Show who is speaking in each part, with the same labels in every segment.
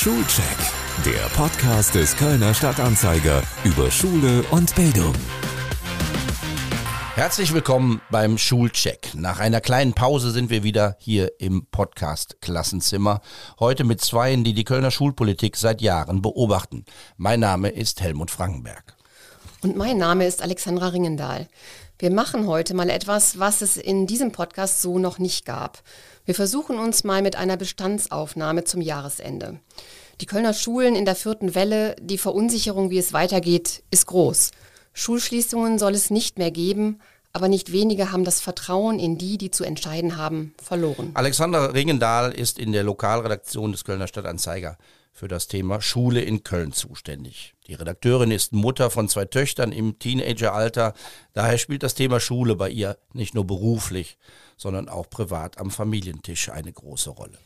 Speaker 1: Schulcheck, der Podcast des Kölner Stadtanzeiger über Schule und Bildung.
Speaker 2: Herzlich willkommen beim Schulcheck. Nach einer kleinen Pause sind wir wieder hier im Podcast Klassenzimmer. Heute mit Zweien, die die Kölner Schulpolitik seit Jahren beobachten. Mein Name ist Helmut Frankenberg.
Speaker 3: Und mein Name ist Alexandra Ringendahl. Wir machen heute mal etwas, was es in diesem Podcast so noch nicht gab. Wir versuchen uns mal mit einer Bestandsaufnahme zum Jahresende. Die Kölner Schulen in der vierten Welle, die Verunsicherung, wie es weitergeht, ist groß. Schulschließungen soll es nicht mehr geben, aber nicht wenige haben das Vertrauen in die, die zu entscheiden haben, verloren.
Speaker 2: Alexander Ringendahl ist in der Lokalredaktion des Kölner Stadtanzeiger für das Thema Schule in Köln zuständig. Die Redakteurin ist Mutter von zwei Töchtern im Teenageralter. Daher spielt das Thema Schule bei ihr nicht nur beruflich, sondern auch privat am Familientisch eine große Rolle.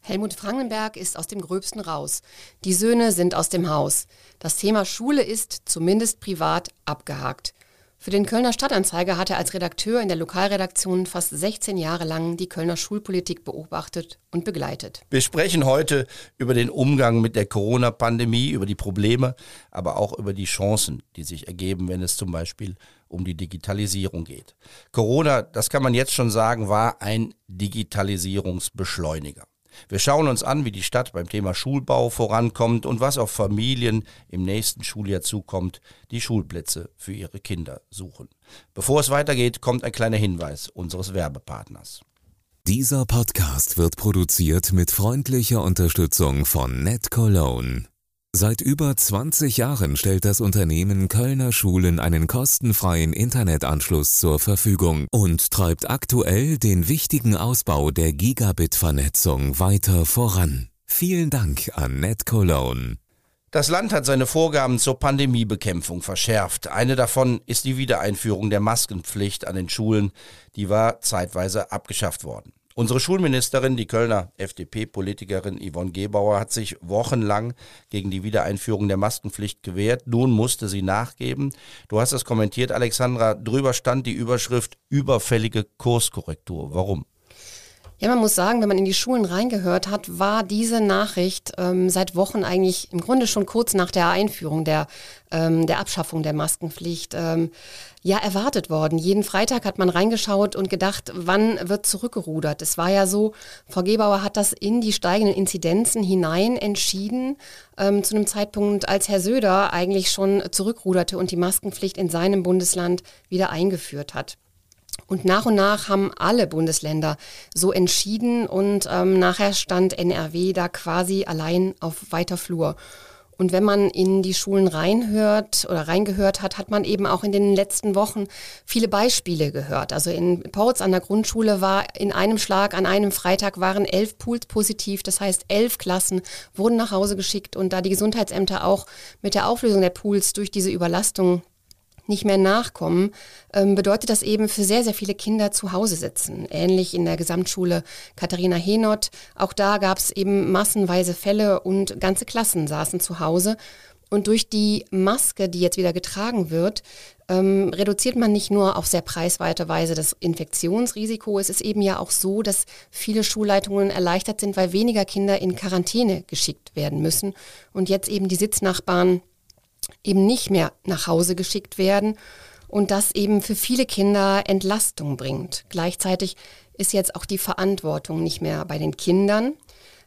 Speaker 3: Helmut Frankenberg ist aus dem Gröbsten raus. Die Söhne sind aus dem Haus. Das Thema Schule ist, zumindest privat, abgehakt. Für den Kölner Stadtanzeiger hat er als Redakteur in der Lokalredaktion fast 16 Jahre lang die Kölner Schulpolitik beobachtet und begleitet.
Speaker 2: Wir sprechen heute über den Umgang mit der Corona-Pandemie, über die Probleme, aber auch über die Chancen, die sich ergeben, wenn es zum Beispiel um die Digitalisierung geht. Corona, das kann man jetzt schon sagen, war ein Digitalisierungsbeschleuniger. Wir schauen uns an, wie die Stadt beim Thema Schulbau vorankommt und was auf Familien im nächsten Schuljahr zukommt, die Schulplätze für ihre Kinder suchen. Bevor es weitergeht, kommt ein kleiner Hinweis unseres Werbepartners.
Speaker 1: Dieser Podcast wird produziert mit freundlicher Unterstützung von Net Cologne. Seit über 20 Jahren stellt das Unternehmen Kölner Schulen einen kostenfreien Internetanschluss zur Verfügung und treibt aktuell den wichtigen Ausbau der Gigabit-Vernetzung weiter voran. Vielen Dank an NetCologne.
Speaker 2: Das Land hat seine Vorgaben zur Pandemiebekämpfung verschärft. Eine davon ist die Wiedereinführung der Maskenpflicht an den Schulen. Die war zeitweise abgeschafft worden. Unsere Schulministerin, die Kölner FDP-Politikerin Yvonne Gebauer, hat sich wochenlang gegen die Wiedereinführung der Maskenpflicht gewehrt. Nun musste sie nachgeben. Du hast es kommentiert, Alexandra. Drüber stand die Überschrift überfällige Kurskorrektur. Warum?
Speaker 3: Ja, man muss sagen, wenn man in die Schulen reingehört hat, war diese Nachricht ähm, seit Wochen eigentlich im Grunde schon kurz nach der Einführung der, ähm, der Abschaffung der Maskenpflicht ähm, ja erwartet worden. Jeden Freitag hat man reingeschaut und gedacht, wann wird zurückgerudert. Es war ja so, Frau Gebauer hat das in die steigenden Inzidenzen hinein entschieden, ähm, zu einem Zeitpunkt, als Herr Söder eigentlich schon zurückruderte und die Maskenpflicht in seinem Bundesland wieder eingeführt hat. Und nach und nach haben alle Bundesländer so entschieden und ähm, nachher stand NRW da quasi allein auf weiter Flur. Und wenn man in die Schulen reinhört oder reingehört hat, hat man eben auch in den letzten Wochen viele Beispiele gehört. Also in Porz an der Grundschule war in einem Schlag an einem Freitag waren elf Pools positiv. Das heißt, elf Klassen wurden nach Hause geschickt und da die Gesundheitsämter auch mit der Auflösung der Pools durch diese Überlastung nicht mehr nachkommen, ähm, bedeutet das eben für sehr, sehr viele Kinder zu Hause sitzen. Ähnlich in der Gesamtschule Katharina Henott. Auch da gab es eben massenweise Fälle und ganze Klassen saßen zu Hause. Und durch die Maske, die jetzt wieder getragen wird, ähm, reduziert man nicht nur auf sehr preisweite Weise das Infektionsrisiko. Es ist eben ja auch so, dass viele Schulleitungen erleichtert sind, weil weniger Kinder in Quarantäne geschickt werden müssen und jetzt eben die Sitznachbarn eben nicht mehr nach Hause geschickt werden und das eben für viele Kinder Entlastung bringt. Gleichzeitig ist jetzt auch die Verantwortung nicht mehr bei den Kindern,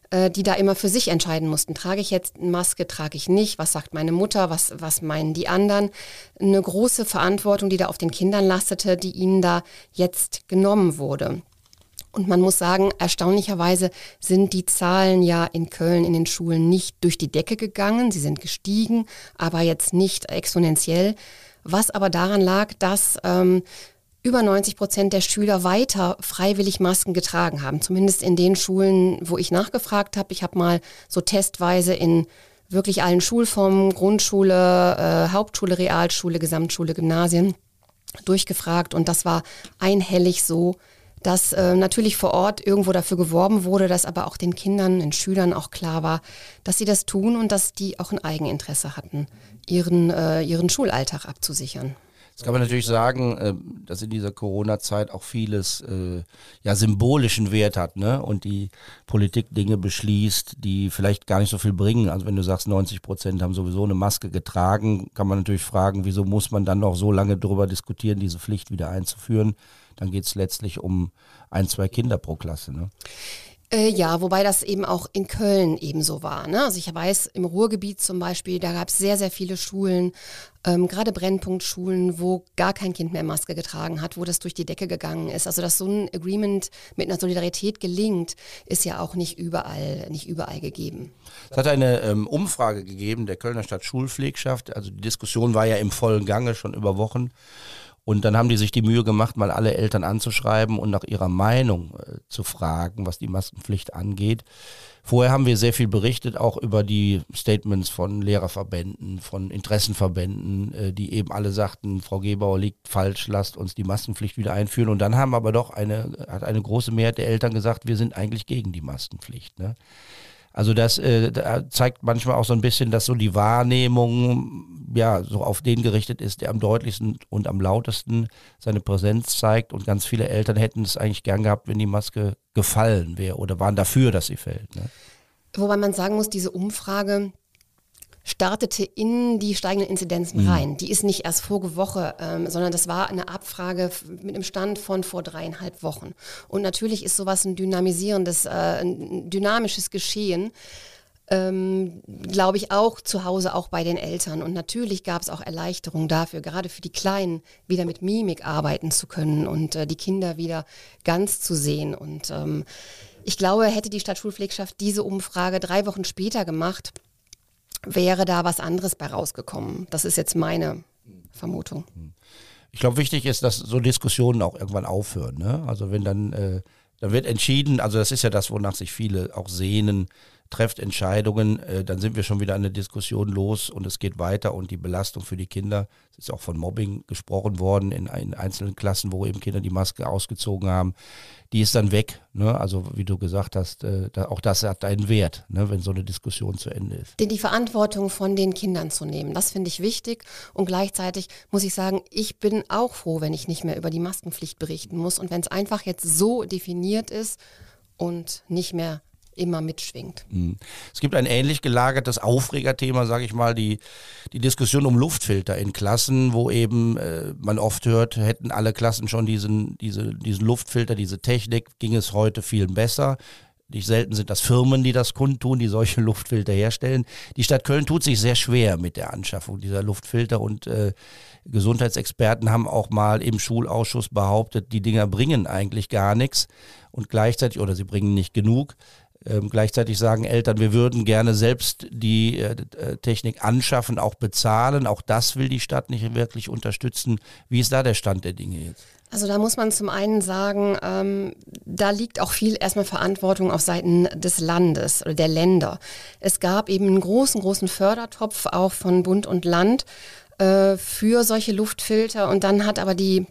Speaker 3: äh, die da immer für sich entscheiden mussten. Trage ich jetzt eine Maske, trage ich nicht? Was sagt meine Mutter? Was, was meinen die anderen? Eine große Verantwortung, die da auf den Kindern lastete, die ihnen da jetzt genommen wurde. Und man muss sagen, erstaunlicherweise sind die Zahlen ja in Köln in den Schulen nicht durch die Decke gegangen. Sie sind gestiegen, aber jetzt nicht exponentiell. Was aber daran lag, dass ähm, über 90 Prozent der Schüler weiter freiwillig Masken getragen haben. Zumindest in den Schulen, wo ich nachgefragt habe. Ich habe mal so testweise in wirklich allen Schulformen, Grundschule, äh, Hauptschule, Realschule, Gesamtschule, Gymnasien durchgefragt. Und das war einhellig so, dass äh, natürlich vor Ort irgendwo dafür geworben wurde, dass aber auch den Kindern, den Schülern auch klar war, dass sie das tun und dass die auch ein Eigeninteresse hatten, ihren, äh, ihren Schulalltag abzusichern.
Speaker 2: Jetzt kann man natürlich sagen, äh, dass in dieser Corona-Zeit auch vieles äh, ja symbolischen Wert hat, ne? Und die Politik Dinge beschließt, die vielleicht gar nicht so viel bringen. Also wenn du sagst, 90 Prozent haben sowieso eine Maske getragen, kann man natürlich fragen, wieso muss man dann noch so lange darüber diskutieren, diese Pflicht wieder einzuführen? Dann geht es letztlich um ein, zwei Kinder pro Klasse. Ne?
Speaker 3: Äh, ja, wobei das eben auch in Köln ebenso war. Ne? Also ich weiß, im Ruhrgebiet zum Beispiel, da gab es sehr, sehr viele Schulen, ähm, gerade Brennpunktschulen, wo gar kein Kind mehr Maske getragen hat, wo das durch die Decke gegangen ist. Also dass so ein Agreement mit einer Solidarität gelingt, ist ja auch nicht überall, nicht überall gegeben.
Speaker 2: Es hat eine ähm, Umfrage gegeben der Kölner Stadt Schulpflegschaft. Also die Diskussion war ja im vollen Gange schon über Wochen. Und dann haben die sich die Mühe gemacht, mal alle Eltern anzuschreiben und nach ihrer Meinung äh, zu fragen, was die Maskenpflicht angeht. Vorher haben wir sehr viel berichtet, auch über die Statements von Lehrerverbänden, von Interessenverbänden, äh, die eben alle sagten, Frau Gebauer liegt falsch, lasst uns die Maskenpflicht wieder einführen. Und dann haben aber doch eine, hat eine große Mehrheit der Eltern gesagt, wir sind eigentlich gegen die Maskenpflicht. Ne? Also das äh, zeigt manchmal auch so ein bisschen, dass so die Wahrnehmung ja so auf den gerichtet ist, der am deutlichsten und am lautesten seine Präsenz zeigt. Und ganz viele Eltern hätten es eigentlich gern gehabt, wenn die Maske gefallen wäre oder waren dafür, dass sie fällt. Ne?
Speaker 3: Wobei man sagen muss, diese Umfrage startete in die steigenden Inzidenzen mhm. rein. Die ist nicht erst vorige Woche, ähm, sondern das war eine Abfrage mit einem Stand von vor dreieinhalb Wochen. Und natürlich ist sowas ein dynamisierendes, äh, ein dynamisches Geschehen. Ähm, glaube ich auch zu Hause, auch bei den Eltern. Und natürlich gab es auch Erleichterung dafür, gerade für die Kleinen wieder mit Mimik arbeiten zu können und äh, die Kinder wieder ganz zu sehen. Und ähm, ich glaube, hätte die Stadtschulpflegschaft diese Umfrage drei Wochen später gemacht, wäre da was anderes bei rausgekommen. Das ist jetzt meine Vermutung.
Speaker 2: Ich glaube, wichtig ist, dass so Diskussionen auch irgendwann aufhören. Ne? Also wenn dann, äh, dann wird entschieden, also das ist ja das, wonach sich viele auch sehnen, trefft Entscheidungen, äh, dann sind wir schon wieder eine Diskussion los und es geht weiter und die Belastung für die Kinder, es ist auch von Mobbing gesprochen worden in, in einzelnen Klassen, wo eben Kinder die Maske ausgezogen haben, die ist dann weg. Ne? Also wie du gesagt hast, äh, da, auch das hat einen Wert, ne? wenn so eine Diskussion zu Ende ist.
Speaker 3: Die Verantwortung von den Kindern zu nehmen, das finde ich wichtig und gleichzeitig muss ich sagen, ich bin auch froh, wenn ich nicht mehr über die Maskenpflicht berichten muss und wenn es einfach jetzt so definiert ist und nicht mehr immer mitschwingt.
Speaker 2: Mhm. Es gibt ein ähnlich gelagertes Aufregerthema, sage ich mal, die, die Diskussion um Luftfilter in Klassen, wo eben äh, man oft hört, hätten alle Klassen schon diesen, diese, diesen Luftfilter, diese Technik, ging es heute viel besser. Nicht selten sind das Firmen, die das kundtun, die solche Luftfilter herstellen. Die Stadt Köln tut sich sehr schwer mit der Anschaffung dieser Luftfilter und äh, Gesundheitsexperten haben auch mal im Schulausschuss behauptet, die Dinger bringen eigentlich gar nichts und gleichzeitig, oder sie bringen nicht genug. Ähm, gleichzeitig sagen Eltern, wir würden gerne selbst die äh, äh, Technik anschaffen, auch bezahlen. Auch das will die Stadt nicht wirklich unterstützen. Wie ist da der Stand der Dinge jetzt?
Speaker 3: Also da muss man zum einen sagen, ähm, da liegt auch viel erstmal Verantwortung auf Seiten des Landes oder der Länder. Es gab eben einen großen, großen Fördertopf auch von Bund und Land äh, für solche Luftfilter und dann hat aber die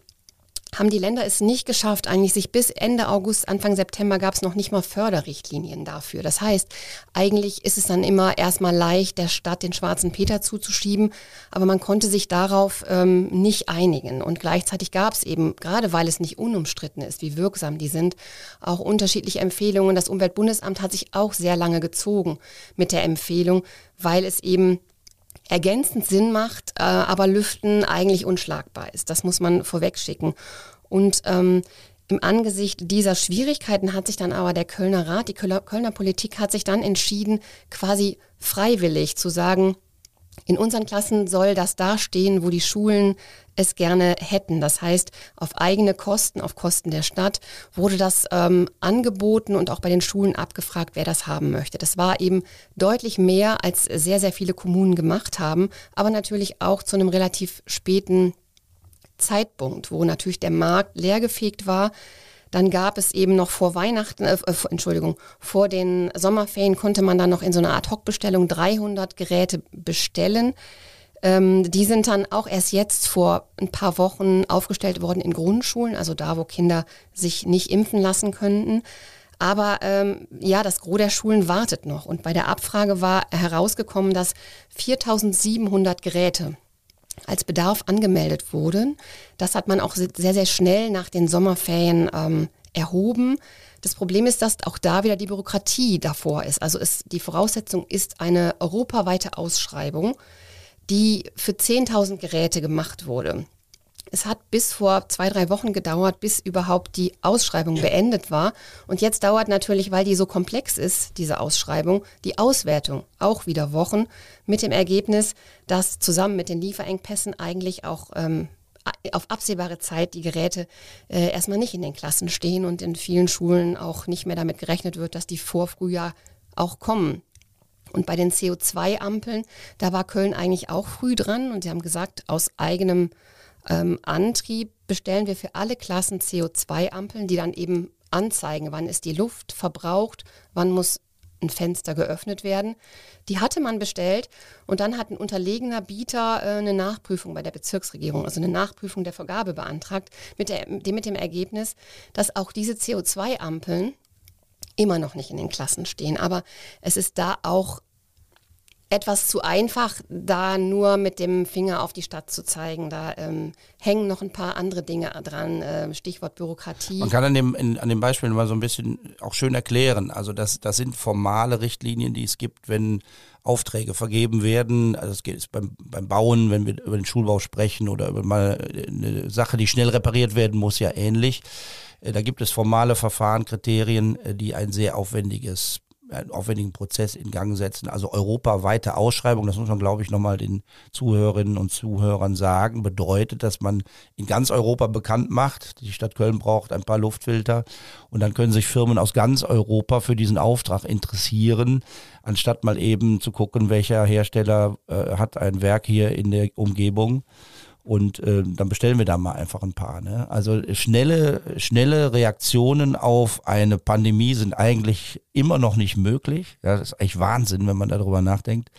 Speaker 3: haben die Länder es nicht geschafft, eigentlich sich bis Ende August, Anfang September gab es noch nicht mal Förderrichtlinien dafür. Das heißt, eigentlich ist es dann immer erstmal leicht, der Stadt den schwarzen Peter zuzuschieben, aber man konnte sich darauf ähm, nicht einigen. Und gleichzeitig gab es eben, gerade weil es nicht unumstritten ist, wie wirksam die sind, auch unterschiedliche Empfehlungen. Das Umweltbundesamt hat sich auch sehr lange gezogen mit der Empfehlung, weil es eben ergänzend Sinn macht, äh, aber Lüften eigentlich unschlagbar ist. Das muss man vorweg schicken. Und ähm, im Angesicht dieser Schwierigkeiten hat sich dann aber der Kölner Rat, die Kölner, Kölner Politik hat sich dann entschieden, quasi freiwillig zu sagen, in unseren Klassen soll das dastehen, wo die Schulen es gerne hätten. Das heißt, auf eigene Kosten, auf Kosten der Stadt wurde das ähm, angeboten und auch bei den Schulen abgefragt, wer das haben möchte. Das war eben deutlich mehr, als sehr, sehr viele Kommunen gemacht haben, aber natürlich auch zu einem relativ späten Zeitpunkt, wo natürlich der Markt leergefegt war. Dann gab es eben noch vor Weihnachten, äh, äh Entschuldigung, vor den Sommerferien konnte man dann noch in so einer Ad-Hoc-Bestellung 300 Geräte bestellen. Ähm, die sind dann auch erst jetzt vor ein paar Wochen aufgestellt worden in Grundschulen, also da, wo Kinder sich nicht impfen lassen könnten. Aber ähm, ja, das Gros der Schulen wartet noch. Und bei der Abfrage war herausgekommen, dass 4700 Geräte als Bedarf angemeldet wurden. Das hat man auch sehr, sehr schnell nach den Sommerferien ähm, erhoben. Das Problem ist, dass auch da wieder die Bürokratie davor ist. Also ist, die Voraussetzung ist eine europaweite Ausschreibung, die für 10.000 Geräte gemacht wurde. Es hat bis vor zwei, drei Wochen gedauert, bis überhaupt die Ausschreibung beendet war. Und jetzt dauert natürlich, weil die so komplex ist, diese Ausschreibung, die Auswertung auch wieder Wochen mit dem Ergebnis, dass zusammen mit den Lieferengpässen eigentlich auch ähm, auf absehbare Zeit die Geräte äh, erstmal nicht in den Klassen stehen und in vielen Schulen auch nicht mehr damit gerechnet wird, dass die vor Frühjahr auch kommen. Und bei den CO2-Ampeln, da war Köln eigentlich auch früh dran und sie haben gesagt, aus eigenem ähm, Antrieb bestellen wir für alle Klassen CO2-Ampeln, die dann eben anzeigen, wann ist die Luft verbraucht, wann muss ein Fenster geöffnet werden. Die hatte man bestellt und dann hat ein unterlegener Bieter äh, eine Nachprüfung bei der Bezirksregierung, also eine Nachprüfung der Vergabe beantragt, mit, der, mit dem Ergebnis, dass auch diese CO2-Ampeln immer noch nicht in den Klassen stehen. Aber es ist da auch etwas zu einfach, da nur mit dem Finger auf die Stadt zu zeigen. Da ähm, hängen noch ein paar andere Dinge dran, äh, Stichwort Bürokratie.
Speaker 2: Man kann an dem, in, an dem Beispiel mal so ein bisschen auch schön erklären. Also das, das sind formale Richtlinien, die es gibt, wenn Aufträge vergeben werden. Also es geht beim, beim Bauen, wenn wir über den Schulbau sprechen oder über mal eine Sache, die schnell repariert werden muss, ja ähnlich. Äh, da gibt es formale Verfahren, Kriterien, äh, die ein sehr aufwendiges einen aufwendigen Prozess in Gang setzen. Also europaweite Ausschreibung, das muss man, glaube ich, nochmal den Zuhörerinnen und Zuhörern sagen, bedeutet, dass man in ganz Europa bekannt macht, die Stadt Köln braucht ein paar Luftfilter. Und dann können sich Firmen aus ganz Europa für diesen Auftrag interessieren, anstatt mal eben zu gucken, welcher Hersteller äh, hat ein Werk hier in der Umgebung und äh, dann bestellen wir da mal einfach ein paar. Ne? Also schnelle, schnelle Reaktionen auf eine Pandemie sind eigentlich immer noch nicht möglich. Ja, das ist eigentlich Wahnsinn, wenn man darüber nachdenkt,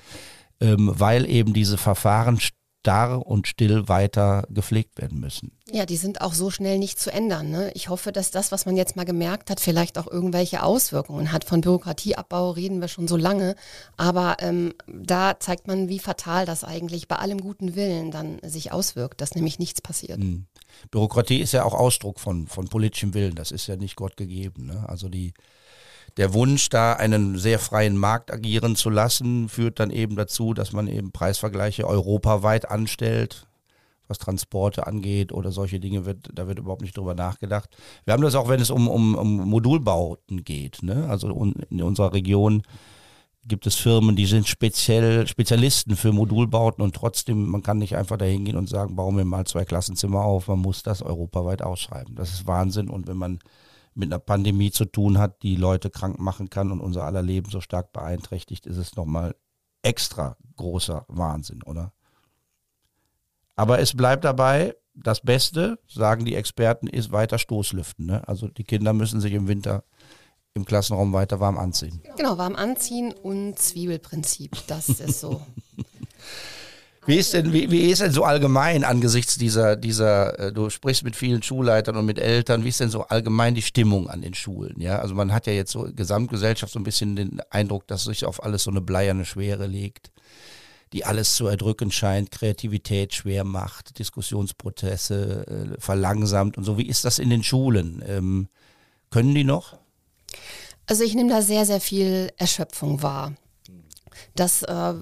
Speaker 2: ähm, weil eben diese Verfahren starr und still weiter gepflegt werden müssen.
Speaker 3: Ja, die sind auch so schnell nicht zu ändern. Ne? Ich hoffe, dass das, was man jetzt mal gemerkt hat, vielleicht auch irgendwelche Auswirkungen hat. Von Bürokratieabbau reden wir schon so lange, aber ähm, da zeigt man, wie fatal das eigentlich bei allem guten Willen dann sich auswirkt, dass nämlich nichts passiert. Mhm.
Speaker 2: Bürokratie ist ja auch Ausdruck von, von politischem Willen. Das ist ja nicht Gott gegeben. Ne? Also die der Wunsch, da einen sehr freien Markt agieren zu lassen, führt dann eben dazu, dass man eben Preisvergleiche europaweit anstellt, was Transporte angeht oder solche Dinge wird, da wird überhaupt nicht drüber nachgedacht. Wir haben das auch, wenn es um, um, um Modulbauten geht. Ne? Also in unserer Region gibt es Firmen, die sind speziell Spezialisten für Modulbauten und trotzdem, man kann nicht einfach dahin gehen und sagen, bauen wir mal zwei Klassenzimmer auf, man muss das europaweit ausschreiben. Das ist Wahnsinn und wenn man mit einer Pandemie zu tun hat, die Leute krank machen kann und unser aller Leben so stark beeinträchtigt, ist es nochmal extra großer Wahnsinn, oder? Aber es bleibt dabei, das Beste, sagen die Experten, ist weiter Stoßlüften. Ne? Also die Kinder müssen sich im Winter im Klassenraum weiter warm anziehen.
Speaker 3: Genau, warm anziehen und Zwiebelprinzip, das ist so.
Speaker 2: Wie ist denn, wie, wie ist denn so allgemein angesichts dieser, dieser, äh, du sprichst mit vielen Schulleitern und mit Eltern, wie ist denn so allgemein die Stimmung an den Schulen? Ja, also man hat ja jetzt so Gesamtgesellschaft so ein bisschen den Eindruck, dass sich auf alles so eine bleierne Schwere legt, die alles zu erdrücken scheint, Kreativität schwer macht, Diskussionsprozesse äh, verlangsamt und so. Wie ist das in den Schulen? Ähm, können die noch?
Speaker 3: Also ich nehme da sehr, sehr viel Erschöpfung wahr. Das äh,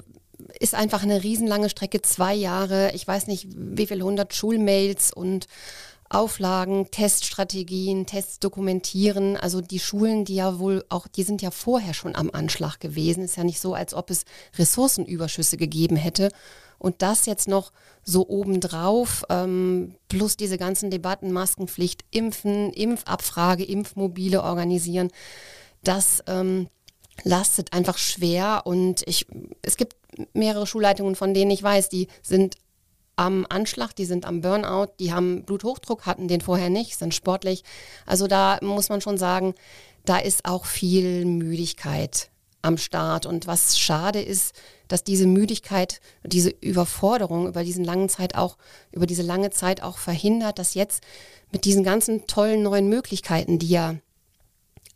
Speaker 3: ist einfach eine riesenlange Strecke, zwei Jahre, ich weiß nicht wie viel hundert Schulmails und Auflagen, Teststrategien, Tests dokumentieren. Also die Schulen, die ja wohl auch, die sind ja vorher schon am Anschlag gewesen. Ist ja nicht so, als ob es Ressourcenüberschüsse gegeben hätte. Und das jetzt noch so obendrauf, ähm, plus diese ganzen Debatten, Maskenpflicht, Impfen, Impfabfrage, Impfmobile organisieren, das ähm, lastet einfach schwer. Und ich, es gibt mehrere Schulleitungen, von denen ich weiß, die sind am Anschlag, die sind am Burnout, die haben Bluthochdruck, hatten den vorher nicht, sind sportlich. Also da muss man schon sagen, da ist auch viel Müdigkeit am Start. Und was schade ist, dass diese Müdigkeit, diese Überforderung über diesen langen Zeit auch, über diese lange Zeit auch verhindert, dass jetzt mit diesen ganzen tollen neuen Möglichkeiten, die ja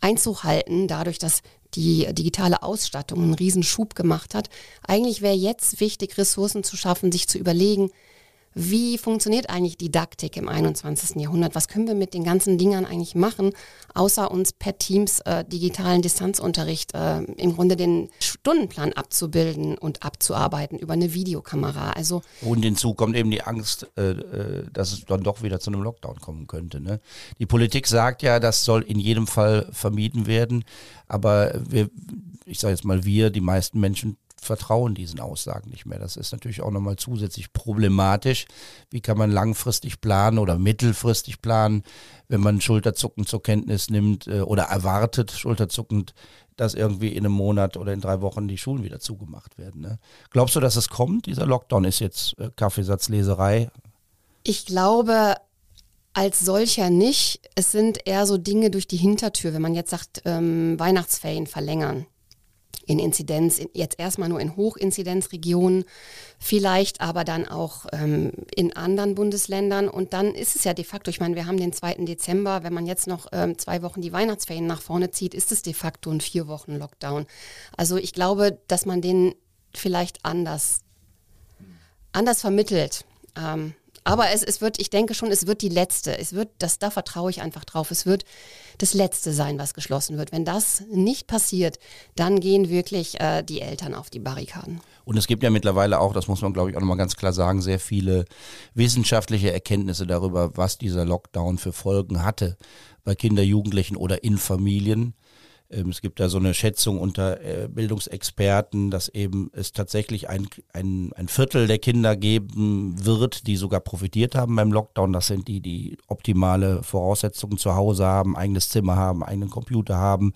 Speaker 3: Einzug halten, dadurch, dass die digitale Ausstattung einen Riesenschub gemacht hat. Eigentlich wäre jetzt wichtig, Ressourcen zu schaffen, sich zu überlegen, wie funktioniert eigentlich Didaktik im 21. Jahrhundert? Was können wir mit den ganzen Dingern eigentlich machen, außer uns per Teams äh, digitalen Distanzunterricht äh, im Grunde den Stundenplan abzubilden und abzuarbeiten über eine Videokamera. Also
Speaker 2: und hinzu kommt eben die Angst, äh, äh, dass es dann doch wieder zu einem Lockdown kommen könnte. Ne? Die Politik sagt ja, das soll in jedem Fall vermieden werden, aber wir, ich sage jetzt mal wir, die meisten Menschen vertrauen diesen Aussagen nicht mehr. Das ist natürlich auch nochmal zusätzlich problematisch. Wie kann man langfristig planen oder mittelfristig planen, wenn man Schulterzucken zur Kenntnis nimmt äh, oder erwartet, schulterzuckend, dass irgendwie in einem Monat oder in drei Wochen die Schulen wieder zugemacht werden. Ne? Glaubst du, dass es kommt? Dieser Lockdown ist jetzt äh, Kaffeesatzleserei.
Speaker 3: Ich glaube, als solcher nicht. Es sind eher so Dinge durch die Hintertür, wenn man jetzt sagt, ähm, Weihnachtsferien verlängern in Inzidenz, jetzt erstmal nur in Hochinzidenzregionen, vielleicht aber dann auch ähm, in anderen Bundesländern. Und dann ist es ja de facto, ich meine, wir haben den 2. Dezember, wenn man jetzt noch ähm, zwei Wochen die Weihnachtsferien nach vorne zieht, ist es de facto ein vier Wochen Lockdown. Also ich glaube, dass man den vielleicht anders, anders vermittelt. Ähm, aber es, es wird, ich denke schon, es wird die letzte. Es wird, das, da vertraue ich einfach drauf. Es wird das letzte sein, was geschlossen wird. Wenn das nicht passiert, dann gehen wirklich äh, die Eltern auf die Barrikaden.
Speaker 2: Und es gibt ja mittlerweile auch, das muss man glaube ich auch nochmal ganz klar sagen, sehr viele wissenschaftliche Erkenntnisse darüber, was dieser Lockdown für Folgen hatte bei Kinder, Jugendlichen oder in Familien. Ähm, es gibt da so eine Schätzung unter äh, Bildungsexperten, dass eben es tatsächlich ein, ein, ein Viertel der Kinder geben wird, die sogar profitiert haben beim Lockdown. Das sind die, die optimale Voraussetzungen zu Hause haben, eigenes Zimmer haben, eigenen Computer haben,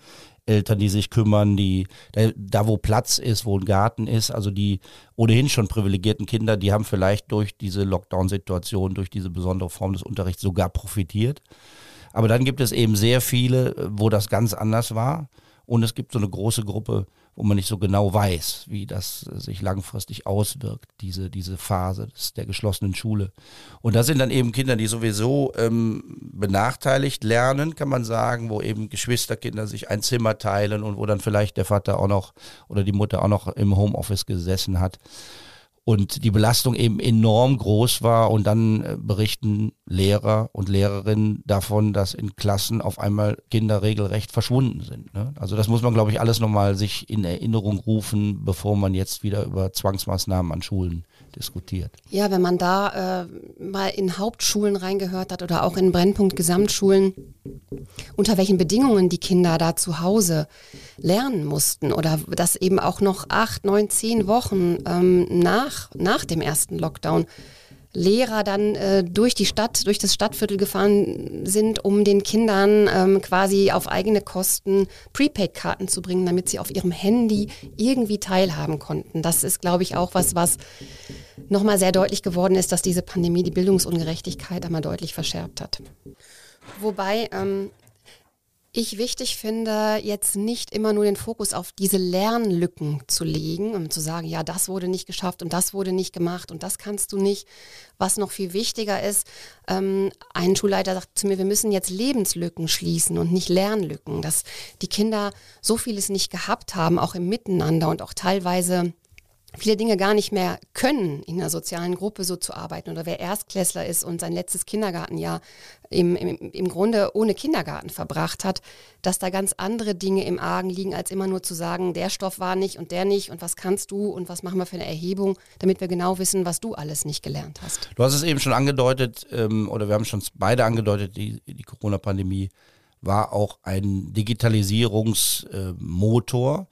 Speaker 2: Eltern, die sich kümmern, die da, da, wo Platz ist, wo ein Garten ist, also die ohnehin schon privilegierten Kinder, die haben vielleicht durch diese Lockdown-Situation, durch diese besondere Form des Unterrichts sogar profitiert. Aber dann gibt es eben sehr viele, äh, wo das ganz anders war. Und es gibt so eine große Gruppe, wo man nicht so genau weiß, wie das äh, sich langfristig auswirkt, diese, diese Phase der geschlossenen Schule. Und das sind dann eben Kinder, die sowieso ähm, benachteiligt lernen, kann man sagen, wo eben Geschwisterkinder sich ein Zimmer teilen und wo dann vielleicht der Vater auch noch oder die Mutter auch noch im Homeoffice gesessen hat und die Belastung eben enorm groß war und dann äh, berichten Lehrer und Lehrerinnen davon, dass in Klassen auf einmal Kinder regelrecht verschwunden sind. Ne? Also das muss man, glaube ich, alles nochmal sich in Erinnerung rufen, bevor man jetzt wieder über Zwangsmaßnahmen an Schulen diskutiert.
Speaker 3: Ja, wenn man da äh, mal in Hauptschulen reingehört hat oder auch in Brennpunkt Gesamtschulen, unter welchen Bedingungen die Kinder da zu Hause lernen mussten oder dass eben auch noch acht, neun, zehn Wochen ähm, nach, nach dem ersten Lockdown Lehrer dann äh, durch die Stadt, durch das Stadtviertel gefahren sind, um den Kindern ähm, quasi auf eigene Kosten Prepaid-Karten zu bringen, damit sie auf ihrem Handy irgendwie teilhaben konnten. Das ist, glaube ich, auch was, was nochmal sehr deutlich geworden ist, dass diese Pandemie die Bildungsungerechtigkeit einmal deutlich verschärbt hat. Wobei ähm, ich wichtig finde, jetzt nicht immer nur den Fokus auf diese Lernlücken zu legen, um zu sagen, ja, das wurde nicht geschafft und das wurde nicht gemacht und das kannst du nicht. Was noch viel wichtiger ist, ähm, ein Schulleiter sagt zu mir, wir müssen jetzt Lebenslücken schließen und nicht Lernlücken, dass die Kinder so vieles nicht gehabt haben, auch im Miteinander und auch teilweise viele Dinge gar nicht mehr können, in einer sozialen Gruppe so zu arbeiten. Oder wer Erstklässler ist und sein letztes Kindergartenjahr im, im, im Grunde ohne Kindergarten verbracht hat, dass da ganz andere Dinge im Argen liegen, als immer nur zu sagen, der Stoff war nicht und der nicht und was kannst du und was machen wir für eine Erhebung, damit wir genau wissen, was du alles nicht gelernt hast.
Speaker 2: Du hast es eben schon angedeutet, ähm, oder wir haben schon beide angedeutet, die, die Corona-Pandemie war auch ein Digitalisierungsmotor.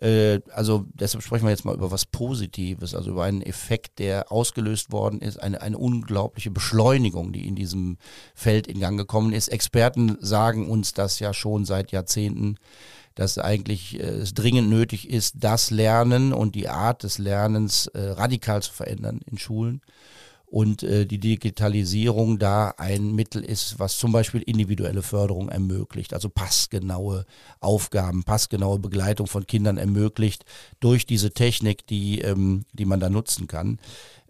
Speaker 2: Äh, also deshalb sprechen wir jetzt mal über was Positives, also über einen Effekt, der ausgelöst worden ist, eine, eine unglaubliche Beschleunigung, die in diesem Feld in Gang gekommen ist. Experten sagen uns das ja schon seit Jahrzehnten dass eigentlich äh, es dringend nötig ist, das Lernen und die Art des Lernens äh, radikal zu verändern in Schulen und äh, die Digitalisierung da ein Mittel ist, was zum Beispiel individuelle Förderung ermöglicht, also passgenaue Aufgaben, passgenaue Begleitung von Kindern ermöglicht durch diese Technik, die, ähm, die man da nutzen kann.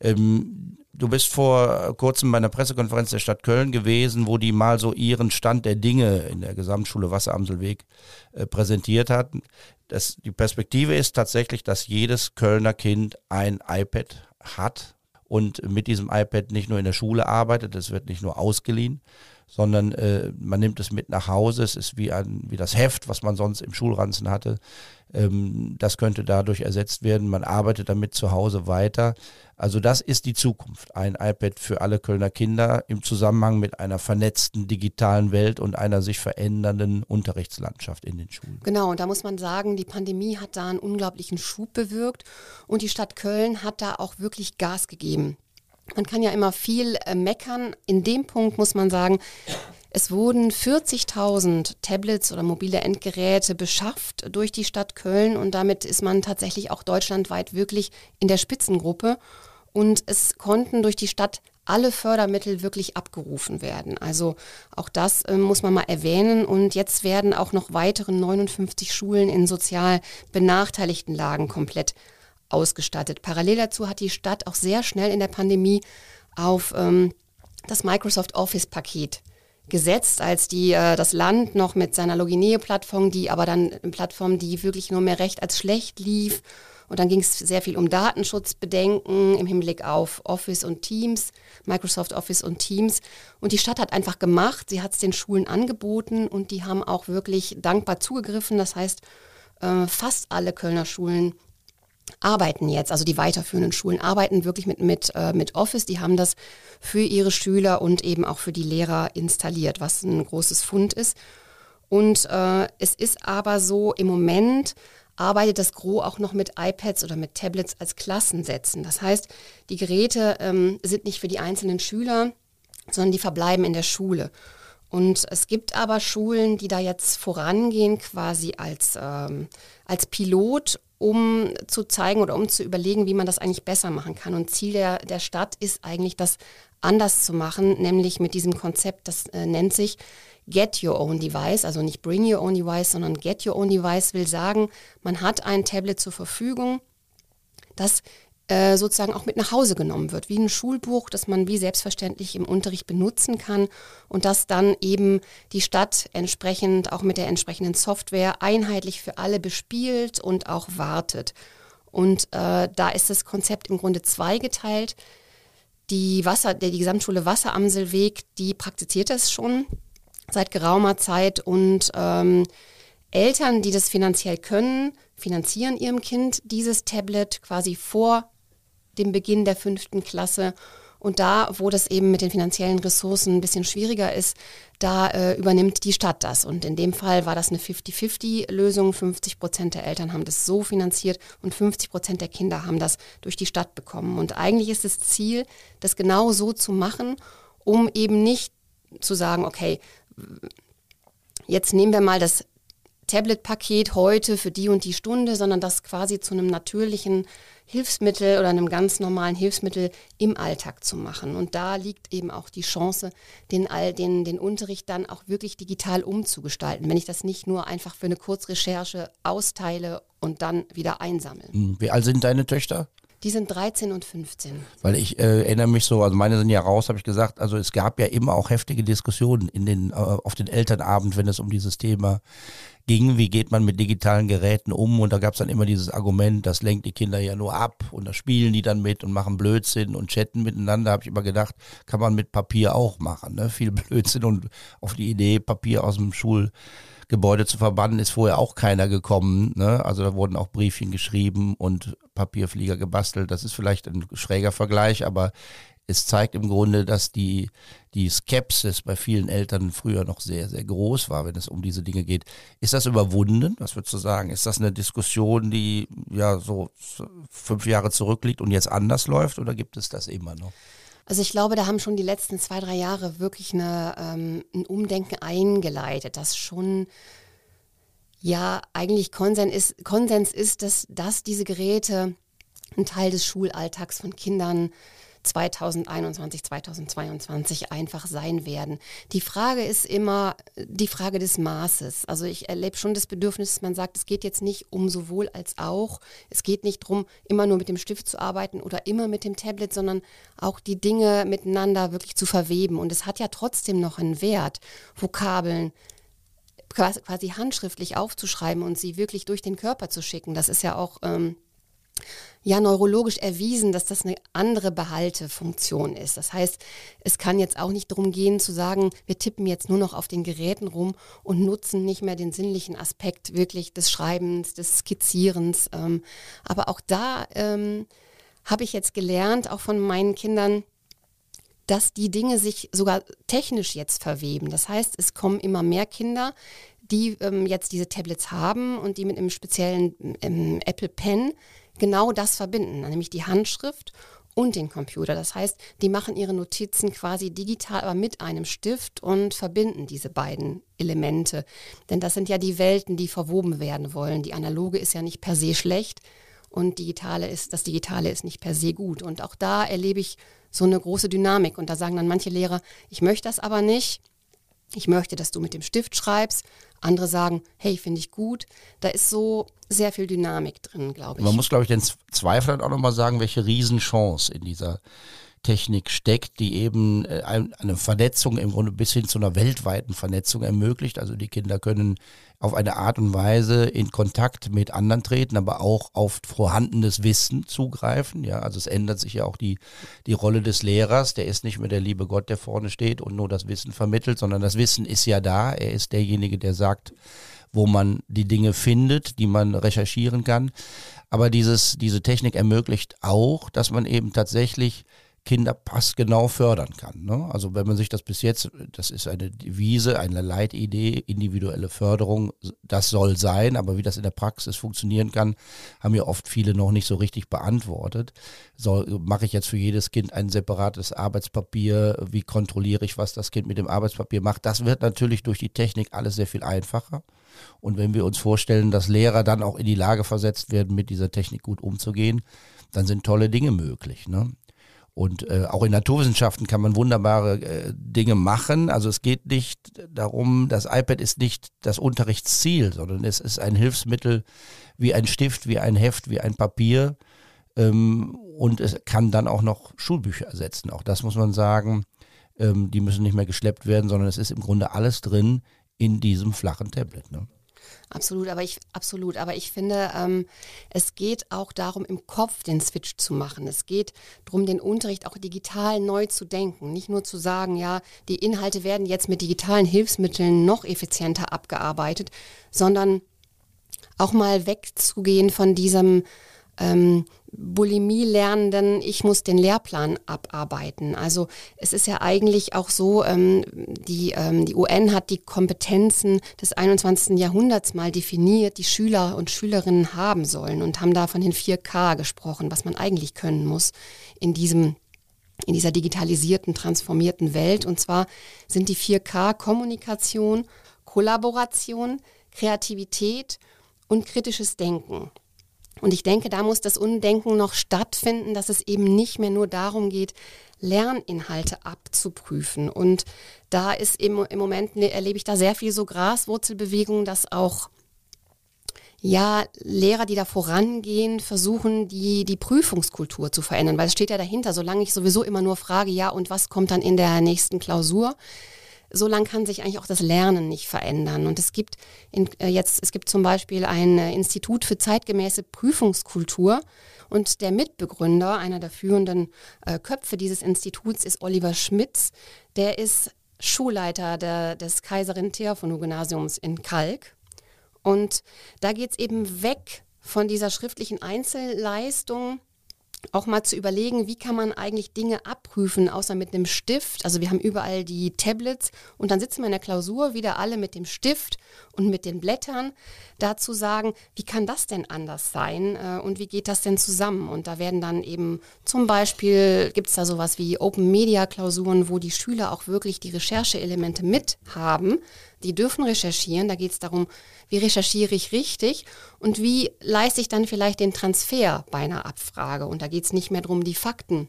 Speaker 2: Ähm, du bist vor kurzem bei einer Pressekonferenz der Stadt Köln gewesen, wo die mal so ihren Stand der Dinge in der Gesamtschule Wasseramselweg äh, präsentiert hatten. Das, die Perspektive ist tatsächlich, dass jedes Kölner Kind ein iPad hat und mit diesem iPad nicht nur in der Schule arbeitet, es wird nicht nur ausgeliehen, sondern äh, man nimmt es mit nach Hause. Es ist wie, ein, wie das Heft, was man sonst im Schulranzen hatte. Ähm, das könnte dadurch ersetzt werden. Man arbeitet damit zu Hause weiter. Also das ist die Zukunft. Ein iPad für alle Kölner Kinder im Zusammenhang mit einer vernetzten digitalen Welt und einer sich verändernden Unterrichtslandschaft in den Schulen.
Speaker 3: Genau, und da muss man sagen, die Pandemie hat da einen unglaublichen Schub bewirkt und die Stadt Köln hat da auch wirklich Gas gegeben. Man kann ja immer viel äh, meckern. In dem Punkt muss man sagen, es wurden 40.000 Tablets oder mobile Endgeräte beschafft durch die Stadt Köln und damit ist man tatsächlich auch deutschlandweit wirklich in der Spitzengruppe. Und es konnten durch die Stadt alle Fördermittel wirklich abgerufen werden. Also auch das äh, muss man mal erwähnen. Und jetzt werden auch noch weitere 59 Schulen in sozial benachteiligten Lagen komplett ausgestattet. Parallel dazu hat die Stadt auch sehr schnell in der Pandemie auf ähm, das Microsoft Office-Paket gesetzt, als die, äh, das Land noch mit seiner Logineo-Plattform, die aber dann eine Plattform, die wirklich nur mehr recht als schlecht lief. Und dann ging es sehr viel um Datenschutzbedenken im Hinblick auf Office und Teams, Microsoft Office und Teams. Und die Stadt hat einfach gemacht, sie hat es den Schulen angeboten und die haben auch wirklich dankbar zugegriffen. Das heißt, äh, fast alle Kölner Schulen arbeiten jetzt, also die weiterführenden Schulen arbeiten wirklich mit, mit, äh, mit Office. Die haben das für ihre Schüler und eben auch für die Lehrer installiert, was ein großes Fund ist. Und äh, es ist aber so, im Moment arbeitet das Gros auch noch mit iPads oder mit Tablets als Klassensätzen. Das heißt, die Geräte ähm, sind nicht für die einzelnen Schüler, sondern die verbleiben in der Schule. Und es gibt aber Schulen, die da jetzt vorangehen, quasi als, ähm, als Pilot um zu zeigen oder um zu überlegen, wie man das eigentlich besser machen kann. Und Ziel der, der Stadt ist eigentlich, das anders zu machen, nämlich mit diesem Konzept, das äh, nennt sich Get Your Own Device, also nicht Bring Your Own Device, sondern Get Your Own Device will sagen, man hat ein Tablet zur Verfügung, das äh, sozusagen auch mit nach Hause genommen wird, wie ein Schulbuch, das man wie selbstverständlich im Unterricht benutzen kann und das dann eben die Stadt entsprechend auch mit der entsprechenden Software einheitlich für alle bespielt und auch wartet. Und äh, da ist das Konzept im Grunde zweigeteilt. Die, Wasser, die Gesamtschule Wasseramselweg, die praktiziert das schon seit geraumer Zeit und ähm, Eltern, die das finanziell können, finanzieren ihrem Kind dieses Tablet quasi vor dem Beginn der fünften Klasse. Und da, wo das eben mit den finanziellen Ressourcen ein bisschen schwieriger ist, da äh, übernimmt die Stadt das. Und in dem Fall war das eine 50-50-Lösung. 50 Prozent der Eltern haben das so finanziert und 50 Prozent der Kinder haben das durch die Stadt bekommen. Und eigentlich ist das Ziel, das genau so zu machen, um eben nicht zu sagen, okay, jetzt nehmen wir mal das Tablet-Paket heute für die und die Stunde, sondern das quasi zu einem natürlichen Hilfsmittel oder einem ganz normalen Hilfsmittel im Alltag zu machen. Und da liegt eben auch die Chance, den, den, den Unterricht dann auch wirklich digital umzugestalten, wenn ich das nicht nur einfach für eine Kurzrecherche austeile und dann wieder einsammle.
Speaker 2: Hm, wie alt sind deine Töchter?
Speaker 3: Die sind 13 und 15.
Speaker 2: Weil ich äh, erinnere mich so, also meine sind ja raus, habe ich gesagt, also es gab ja immer auch heftige Diskussionen in den, äh, auf den Elternabend, wenn es um dieses Thema ging, wie geht man mit digitalen Geräten um und da gab es dann immer dieses Argument, das lenkt die Kinder ja nur ab und da spielen die dann mit und machen Blödsinn und chatten miteinander, habe ich immer gedacht, kann man mit Papier auch machen, ne? viel Blödsinn und auf die Idee, Papier aus dem Schulgebäude zu verbannen, ist vorher auch keiner gekommen. Ne? Also da wurden auch Briefchen geschrieben und Papierflieger gebastelt. Das ist vielleicht ein schräger Vergleich, aber es zeigt im Grunde, dass die, die Skepsis bei vielen Eltern früher noch sehr, sehr groß war, wenn es um diese Dinge geht. Ist das überwunden? Was würdest du sagen? Ist das eine Diskussion, die ja so fünf Jahre zurückliegt und jetzt anders läuft oder gibt es das immer noch?
Speaker 3: Also ich glaube, da haben schon die letzten zwei, drei Jahre wirklich eine, ähm, ein Umdenken eingeleitet, das schon ja eigentlich Konsens ist, Konsens ist dass, dass diese Geräte ein Teil des Schulalltags von Kindern 2021, 2022 einfach sein werden. Die Frage ist immer die Frage des Maßes. Also ich erlebe schon das Bedürfnis, dass man sagt, es geht jetzt nicht um sowohl als auch. Es geht nicht darum, immer nur mit dem Stift zu arbeiten oder immer mit dem Tablet, sondern auch die Dinge miteinander wirklich zu verweben. Und es hat ja trotzdem noch einen Wert, Vokabeln, quasi handschriftlich aufzuschreiben und sie wirklich durch den Körper zu schicken. Das ist ja auch ähm, ja neurologisch erwiesen, dass das eine andere Behaltefunktion ist. Das heißt, es kann jetzt auch nicht darum gehen zu sagen, wir tippen jetzt nur noch auf den Geräten rum und nutzen nicht mehr den sinnlichen Aspekt wirklich des Schreibens, des Skizzierens. Ähm, aber auch da ähm, habe ich jetzt gelernt, auch von meinen Kindern, dass die Dinge sich sogar technisch jetzt verweben. Das heißt, es kommen immer mehr Kinder, die ähm, jetzt diese Tablets haben und die mit einem speziellen ähm, Apple Pen genau das verbinden, nämlich die Handschrift und den Computer. Das heißt, die machen ihre Notizen quasi digital, aber mit einem Stift und verbinden diese beiden Elemente. Denn das sind ja die Welten, die verwoben werden wollen. Die analoge ist ja nicht per se schlecht und digitale ist, das Digitale ist nicht per se gut. Und auch da erlebe ich so eine große Dynamik. Und da sagen dann manche Lehrer, ich möchte das aber nicht. Ich möchte, dass du mit dem Stift schreibst. Andere sagen, hey, finde ich gut. Da ist so sehr viel Dynamik drin, glaube ich.
Speaker 2: Man muss, glaube ich, den Zweiflern auch nochmal sagen, welche Riesenchance in dieser Technik steckt, die eben äh, eine Vernetzung im Grunde bis hin zu einer weltweiten Vernetzung ermöglicht. Also die Kinder können auf eine Art und Weise in Kontakt mit anderen treten, aber auch auf vorhandenes Wissen zugreifen. Ja, also es ändert sich ja auch die, die Rolle des Lehrers. Der ist nicht mehr der liebe Gott, der vorne steht und nur das Wissen vermittelt, sondern das Wissen ist ja da. Er ist derjenige, der sagt, wo man die Dinge findet, die man recherchieren kann. Aber dieses, diese Technik ermöglicht auch, dass man eben tatsächlich Kinder passgenau fördern kann. Ne? Also wenn man sich das bis jetzt, das ist eine Devise, eine Leitidee, individuelle Förderung, das soll sein, aber wie das in der Praxis funktionieren kann, haben ja oft viele noch nicht so richtig beantwortet. So, mache ich jetzt für jedes Kind ein separates Arbeitspapier? Wie kontrolliere ich, was das Kind mit dem Arbeitspapier macht? Das wird natürlich durch die Technik alles sehr viel einfacher. Und wenn wir uns vorstellen, dass Lehrer dann auch in die Lage versetzt werden, mit dieser Technik gut umzugehen, dann sind tolle Dinge möglich. Ne? Und äh, auch in Naturwissenschaften kann man wunderbare äh, Dinge machen. Also es geht nicht darum, das iPad ist nicht das Unterrichtsziel, sondern es ist ein Hilfsmittel wie ein Stift, wie ein Heft, wie ein Papier. Ähm, und es kann dann auch noch Schulbücher ersetzen. Auch das muss man sagen. Ähm, die müssen nicht mehr geschleppt werden, sondern es ist im Grunde alles drin in diesem flachen Tablet. Ne?
Speaker 3: Absolut, aber ich absolut, aber ich finde, ähm, es geht auch darum, im Kopf den Switch zu machen. Es geht darum, den Unterricht auch digital neu zu denken, nicht nur zu sagen, ja, die Inhalte werden jetzt mit digitalen Hilfsmitteln noch effizienter abgearbeitet, sondern auch mal wegzugehen von diesem ähm, Bulimie-Lernenden, ich muss den Lehrplan abarbeiten. Also es ist ja eigentlich auch so, ähm, die, ähm, die UN hat die Kompetenzen des 21. Jahrhunderts mal definiert, die Schüler und Schülerinnen haben sollen und haben da von den 4K gesprochen, was man eigentlich können muss in diesem in dieser digitalisierten, transformierten Welt. Und zwar sind die 4K Kommunikation, Kollaboration, Kreativität und kritisches Denken. Und ich denke, da muss das Undenken noch stattfinden, dass es eben nicht mehr nur darum geht, Lerninhalte abzuprüfen. Und da ist im, im Moment, erlebe ich da sehr viel so Graswurzelbewegungen, dass auch ja, Lehrer, die da vorangehen, versuchen, die, die Prüfungskultur zu verändern, weil es steht ja dahinter, solange ich sowieso immer nur frage, ja, und was kommt dann in der nächsten Klausur, so lang kann sich eigentlich auch das Lernen nicht verändern. Und es gibt in, äh, jetzt, es gibt zum Beispiel ein äh, Institut für zeitgemäße Prüfungskultur. Und der Mitbegründer, einer der führenden äh, Köpfe dieses Instituts, ist Oliver Schmitz. Der ist Schulleiter der, des Kaiserin Theophanu Gymnasiums in Kalk. Und da geht es eben weg von dieser schriftlichen Einzelleistung auch mal zu überlegen, wie kann man eigentlich Dinge abprüfen, außer mit einem Stift. Also wir haben überall die Tablets und dann sitzen wir in der Klausur wieder alle mit dem Stift und mit den Blättern. Dazu sagen, wie kann das denn anders sein äh, und wie geht das denn zusammen? Und da werden dann eben zum Beispiel, gibt es da sowas wie Open Media Klausuren, wo die Schüler auch wirklich die Rechercheelemente mit haben. Die dürfen recherchieren. Da geht es darum, wie recherchiere ich richtig und wie leiste ich dann vielleicht den Transfer bei einer Abfrage. Und da geht es nicht mehr darum, die Fakten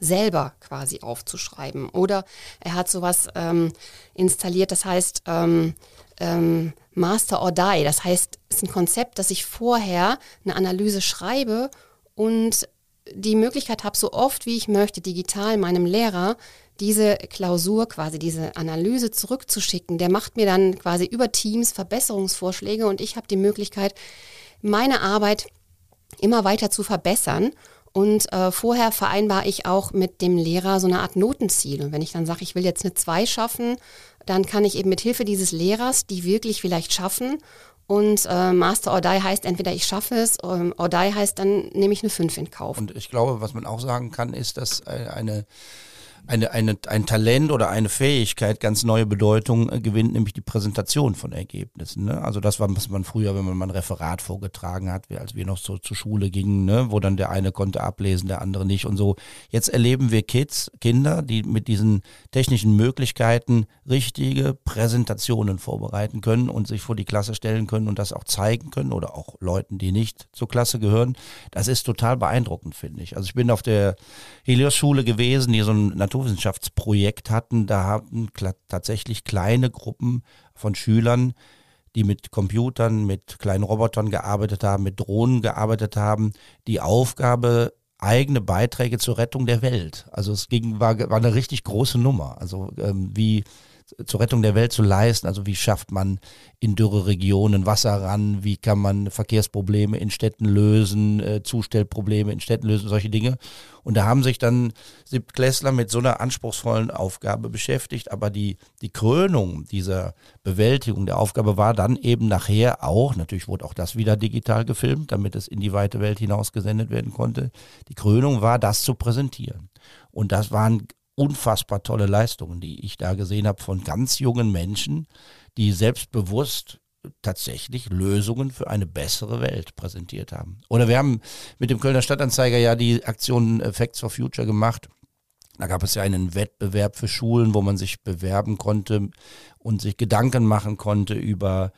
Speaker 3: selber quasi aufzuschreiben. Oder er hat sowas ähm, installiert, das heißt ähm, ähm, Master or Die. Das heißt, es ist ein Konzept, dass ich vorher eine Analyse schreibe und die Möglichkeit habe, so oft wie ich möchte, digital meinem Lehrer diese Klausur, quasi diese Analyse zurückzuschicken. Der macht mir dann quasi über Teams Verbesserungsvorschläge und ich habe die Möglichkeit, meine Arbeit immer weiter zu verbessern. Und äh, vorher vereinbare ich auch mit dem Lehrer so eine Art Notenziel. Und wenn ich dann sage, ich will jetzt eine 2 schaffen, dann kann ich eben mit Hilfe dieses Lehrers die wirklich vielleicht schaffen. Und äh, Master or Die heißt entweder ich schaffe es ähm, or Die heißt dann nehme ich eine 5 in Kauf.
Speaker 2: Und ich glaube, was man auch sagen kann, ist, dass äh, eine eine, eine, ein Talent oder eine Fähigkeit ganz neue Bedeutung äh, gewinnt, nämlich die Präsentation von Ergebnissen. Ne? Also das war, was man früher, wenn man mal ein Referat vorgetragen hat, als wir noch so zur Schule gingen, ne? wo dann der eine konnte ablesen, der andere nicht und so. Jetzt erleben wir Kids, Kinder, die mit diesen technischen Möglichkeiten richtige Präsentationen vorbereiten können und sich vor die Klasse stellen können und das auch zeigen können oder auch Leuten, die nicht zur Klasse gehören. Das ist total beeindruckend, finde ich. Also ich bin auf der Helios-Schule gewesen, die so ein Natur Naturwissenschaftsprojekt hatten, da haben tatsächlich kleine Gruppen von Schülern, die mit Computern, mit kleinen Robotern gearbeitet haben, mit Drohnen gearbeitet haben, die Aufgabe eigene Beiträge zur Rettung der Welt. Also es ging, war, war eine richtig große Nummer. Also ähm, wie zur Rettung der Welt zu leisten. Also wie schafft man in dürre Regionen Wasser ran? Wie kann man Verkehrsprobleme in Städten lösen, äh, Zustellprobleme in Städten lösen, solche Dinge. Und da haben sich dann Siebtklässler mit so einer anspruchsvollen Aufgabe beschäftigt. Aber die, die Krönung dieser Bewältigung der Aufgabe war dann eben nachher auch, natürlich wurde auch das wieder digital gefilmt, damit es in die weite Welt hinaus gesendet werden konnte. Die Krönung war, das zu präsentieren. Und das waren unfassbar tolle Leistungen, die ich da gesehen habe von ganz jungen Menschen, die selbstbewusst tatsächlich Lösungen für eine bessere Welt präsentiert haben. Oder wir haben mit dem Kölner Stadtanzeiger ja die Aktion Facts for Future gemacht. Da gab es ja einen Wettbewerb für Schulen, wo man sich bewerben konnte und sich Gedanken machen konnte über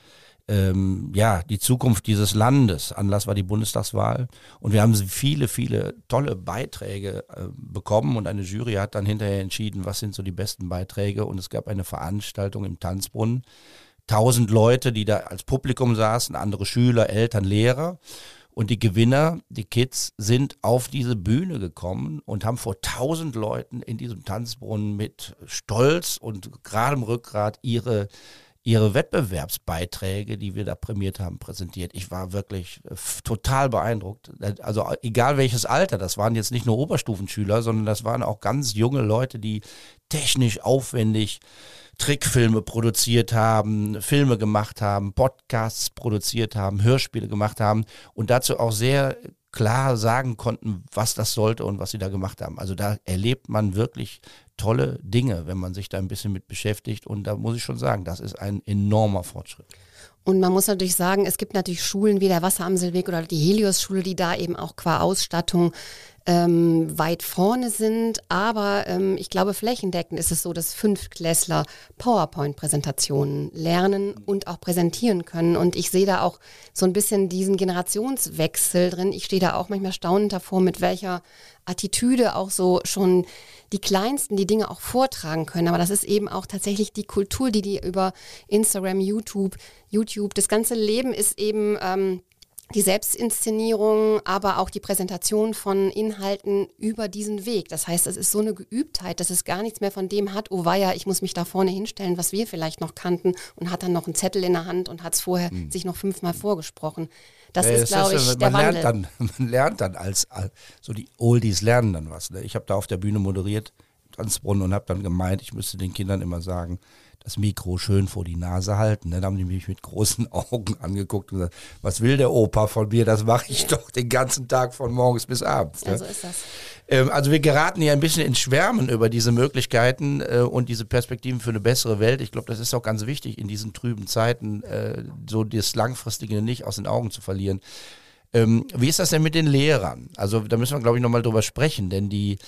Speaker 2: ähm, ja, die Zukunft dieses Landes. Anlass war die Bundestagswahl. Und wir haben viele, viele tolle Beiträge äh, bekommen und eine Jury hat dann hinterher entschieden, was sind so die besten Beiträge. Und es gab eine Veranstaltung im Tanzbrunnen. Tausend Leute, die da als Publikum saßen, andere Schüler, Eltern, Lehrer. Und die Gewinner, die Kids, sind auf diese Bühne gekommen und haben vor tausend Leuten in diesem Tanzbrunnen mit Stolz und geradem Rückgrat ihre ihre Wettbewerbsbeiträge, die wir da prämiert haben, präsentiert. Ich war wirklich äh, total beeindruckt. Also egal welches Alter, das waren jetzt nicht nur Oberstufenschüler, sondern das waren auch ganz junge Leute, die technisch aufwendig Trickfilme produziert haben, Filme gemacht haben, Podcasts produziert haben, Hörspiele gemacht haben und dazu auch sehr klar sagen konnten, was das sollte und was sie da gemacht haben. Also da erlebt man wirklich tolle Dinge, wenn man sich da ein bisschen mit beschäftigt. Und da muss ich schon sagen, das ist ein enormer Fortschritt.
Speaker 3: Und man muss natürlich sagen, es gibt natürlich Schulen wie der Wasseramselweg oder die Helios-Schule, die da eben auch qua Ausstattung ähm, weit vorne sind. Aber ähm, ich glaube, flächendeckend ist es so, dass Fünftklässler PowerPoint-Präsentationen lernen und auch präsentieren können. Und ich sehe da auch so ein bisschen diesen Generationswechsel drin. Ich stehe da auch manchmal staunend davor, mit welcher Attitüde auch so schon die Kleinsten die Dinge auch vortragen können. Aber das ist eben auch tatsächlich die Kultur, die die über Instagram, YouTube, YouTube, das ganze Leben ist eben ähm, die Selbstinszenierung, aber auch die Präsentation von Inhalten über diesen Weg. Das heißt, es ist so eine Geübtheit, dass es gar nichts mehr von dem hat, oh weia, ich muss mich da vorne hinstellen, was wir vielleicht noch kannten und hat dann noch einen Zettel in der Hand und hat es vorher hm. sich noch fünfmal vorgesprochen. Das ja, ist, glaube ich, der
Speaker 2: man
Speaker 3: Wandel.
Speaker 2: Lernt dann, man lernt dann als, so die Oldies lernen dann was. Ne? Ich habe da auf der Bühne moderiert, Tanzbrunnen, und habe dann gemeint, ich müsste den Kindern immer sagen, das Mikro schön vor die Nase halten. Ne? Da haben die mich mit großen Augen angeguckt und gesagt, was will der Opa von mir? Das mache ich doch den ganzen Tag von morgens bis abends.
Speaker 3: Ne? Ja, so ist das.
Speaker 2: Ähm, also wir geraten hier ein bisschen ins Schwärmen über diese Möglichkeiten äh, und diese Perspektiven für eine bessere Welt. Ich glaube, das ist auch ganz wichtig in diesen trüben Zeiten, äh, so das Langfristige nicht aus den Augen zu verlieren. Ähm, wie ist das denn mit den Lehrern? Also da müssen wir, glaube ich, nochmal drüber sprechen, denn die